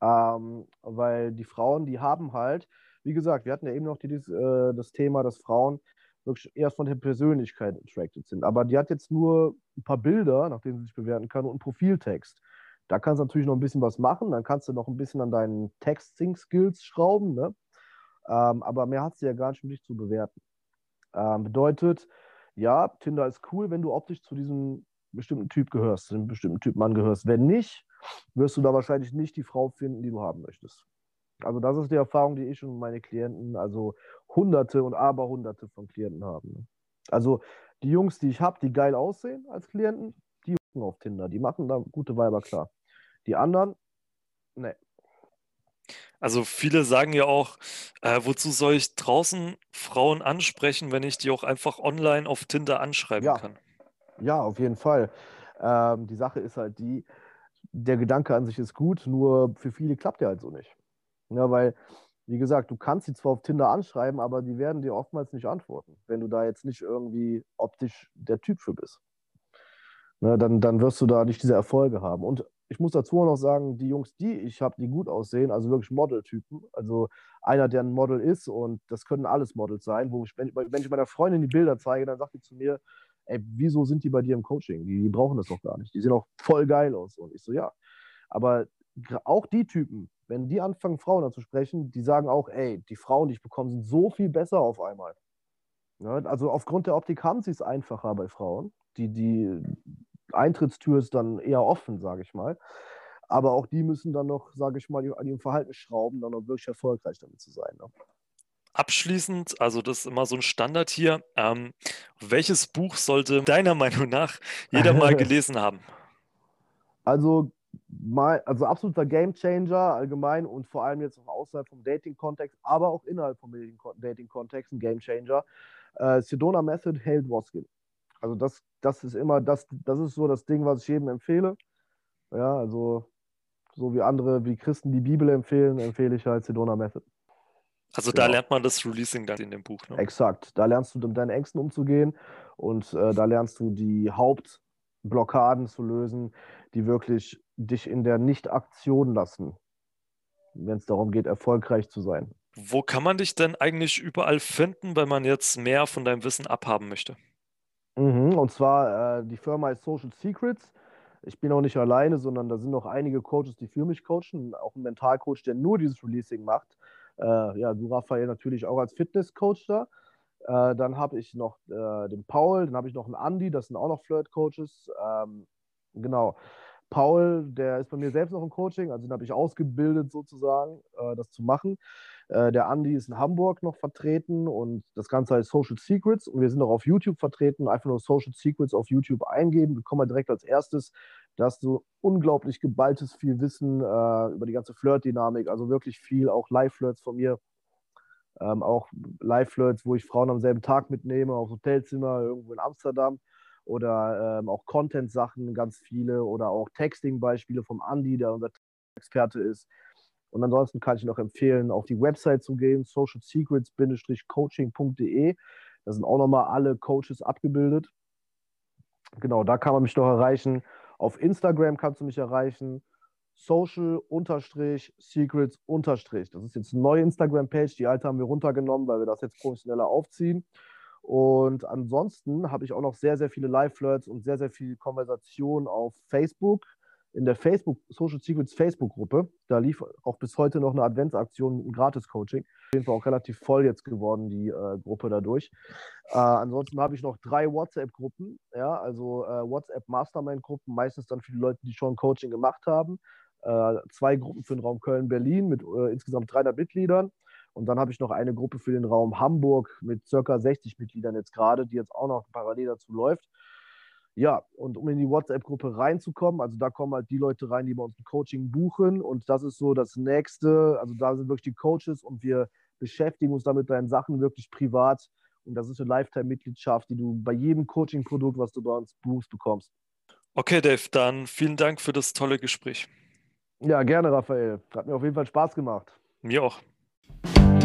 Ähm, weil die Frauen, die haben halt, wie gesagt, wir hatten ja eben noch die, äh, das Thema, dass Frauen wirklich erst von der Persönlichkeit attracted sind. Aber die hat jetzt nur ein paar Bilder, nach denen sie sich bewerten kann, und einen Profiltext. Da kannst du natürlich noch ein bisschen was machen. Dann kannst du noch ein bisschen an deinen Texting-Skills schrauben. Ne? Ähm, aber mehr hat sie ja gar nicht, um dich zu bewerten. Ähm, bedeutet, ja, Tinder ist cool, wenn du optisch zu diesem bestimmten Typ gehörst, zu dem bestimmten Typ Mann gehörst. Wenn nicht, wirst du da wahrscheinlich nicht die Frau finden, die du haben möchtest. Also das ist die Erfahrung, die ich und meine Klienten, also hunderte und aberhunderte von Klienten haben. Also die Jungs, die ich habe, die geil aussehen als Klienten, die gucken auf Tinder, die machen da gute Weiber klar. Die anderen, ne. Also viele sagen ja auch, äh, wozu soll ich draußen Frauen ansprechen, wenn ich die auch einfach online auf Tinder anschreiben ja. kann? Ja, auf jeden Fall. Ähm, die Sache ist halt die, der Gedanke an sich ist gut, nur für viele klappt der halt so nicht. Ja, weil, wie gesagt, du kannst sie zwar auf Tinder anschreiben, aber die werden dir oftmals nicht antworten, wenn du da jetzt nicht irgendwie optisch der Typ für bist. Ne, dann, dann wirst du da nicht diese Erfolge haben. Und ich muss dazu noch sagen, die Jungs, die ich habe, die gut aussehen, also wirklich Modeltypen, also einer, der ein Model ist und das können alles Models sein, wo ich, wenn, wenn ich meiner Freundin die Bilder zeige, dann sagt die zu mir, ey, wieso sind die bei dir im Coaching? Die, die brauchen das doch gar nicht. Die sehen auch voll geil aus. Und ich so, ja. Aber auch die Typen, wenn die anfangen, Frauen anzusprechen, die sagen auch, ey, die Frauen, die ich bekomme, sind so viel besser auf einmal. Ja, also aufgrund der Optik haben sie es einfacher bei Frauen. Die, die Eintrittstür ist dann eher offen, sage ich mal. Aber auch die müssen dann noch, sage ich mal, an ihrem Verhalten schrauben, dann noch wirklich erfolgreich damit zu sein. Ne? Abschließend, also das ist immer so ein Standard hier. Ähm, welches Buch sollte deiner Meinung nach jeder mal gelesen haben? Also mal, also absoluter Gamechanger allgemein und vor allem jetzt auch außerhalb vom Dating-Kontext, aber auch innerhalb vom Dating-Kontext ein Gamechanger. Äh, Sedona Method, Hale Waskin. Also das, das ist immer, das, das ist so das Ding, was ich jedem empfehle. Ja, also so wie andere, wie Christen die Bibel empfehlen, empfehle ich halt Sedona Method. Also da genau. lernt man das Releasing dann in dem Buch. Ne? Exakt. Da lernst du mit deinen Ängsten umzugehen und äh, da lernst du die Hauptblockaden zu lösen, die wirklich dich in der Nicht-Aktion lassen, wenn es darum geht, erfolgreich zu sein. Wo kann man dich denn eigentlich überall finden, wenn man jetzt mehr von deinem Wissen abhaben möchte? Mhm, und zwar, äh, die Firma ist Social Secrets. Ich bin auch nicht alleine, sondern da sind noch einige Coaches, die für mich coachen. Auch ein Mentalcoach, der nur dieses Releasing macht. Äh, ja, du, Raphael, natürlich auch als Fitnesscoach da. Äh, dann habe ich noch äh, den Paul, dann habe ich noch einen Andy, das sind auch noch Flirt-Coaches. Ähm, genau. Paul, der ist bei mir selbst noch im Coaching, also den habe ich ausgebildet sozusagen, äh, das zu machen. Äh, der Andi ist in Hamburg noch vertreten und das Ganze heißt Social Secrets und wir sind auch auf YouTube vertreten. Einfach nur Social Secrets auf YouTube eingeben, bekommen wir direkt als erstes, dass du unglaublich geballtes viel Wissen äh, über die ganze Flirt-Dynamik, also wirklich viel, auch Live-Flirts von mir. Ähm, auch Live-Flirts, wo ich Frauen am selben Tag mitnehme, aufs Hotelzimmer irgendwo in Amsterdam oder ähm, auch Content-Sachen, ganz viele oder auch Texting-Beispiele vom Andi, der unser Experte ist. Und ansonsten kann ich noch empfehlen, auf die Website zu gehen, socialsecrets-coaching.de. Da sind auch nochmal alle Coaches abgebildet. Genau, da kann man mich noch erreichen. Auf Instagram kannst du mich erreichen. Social-Secrets- Das ist jetzt eine neue Instagram-Page. Die alte haben wir runtergenommen, weil wir das jetzt professioneller aufziehen. Und ansonsten habe ich auch noch sehr, sehr viele Live-Flirts und sehr, sehr viel Konversation auf Facebook, in der Facebook Social Secrets Facebook-Gruppe. Da lief auch bis heute noch eine Adventsaktion mit einem Gratis-Coaching. Auf jeden Fall auch relativ voll jetzt geworden, die äh, Gruppe dadurch. Äh, ansonsten habe ich noch drei WhatsApp-Gruppen, ja, also äh, WhatsApp-Mastermind-Gruppen, meistens dann für die Leute, die schon Coaching gemacht haben. Äh, zwei Gruppen für den Raum Köln-Berlin mit äh, insgesamt 300 Mitgliedern. Und dann habe ich noch eine Gruppe für den Raum Hamburg mit circa 60 Mitgliedern jetzt gerade, die jetzt auch noch parallel dazu läuft. Ja, und um in die WhatsApp-Gruppe reinzukommen, also da kommen halt die Leute rein, die bei uns ein Coaching buchen. Und das ist so das nächste. Also da sind wirklich die Coaches und wir beschäftigen uns damit deinen Sachen wirklich privat. Und das ist eine Lifetime-Mitgliedschaft, die du bei jedem Coaching-Produkt, was du bei uns buchst, bekommst. Okay, Dave, dann vielen Dank für das tolle Gespräch. Ja, gerne, Raphael. Hat mir auf jeden Fall Spaß gemacht. Mir auch. You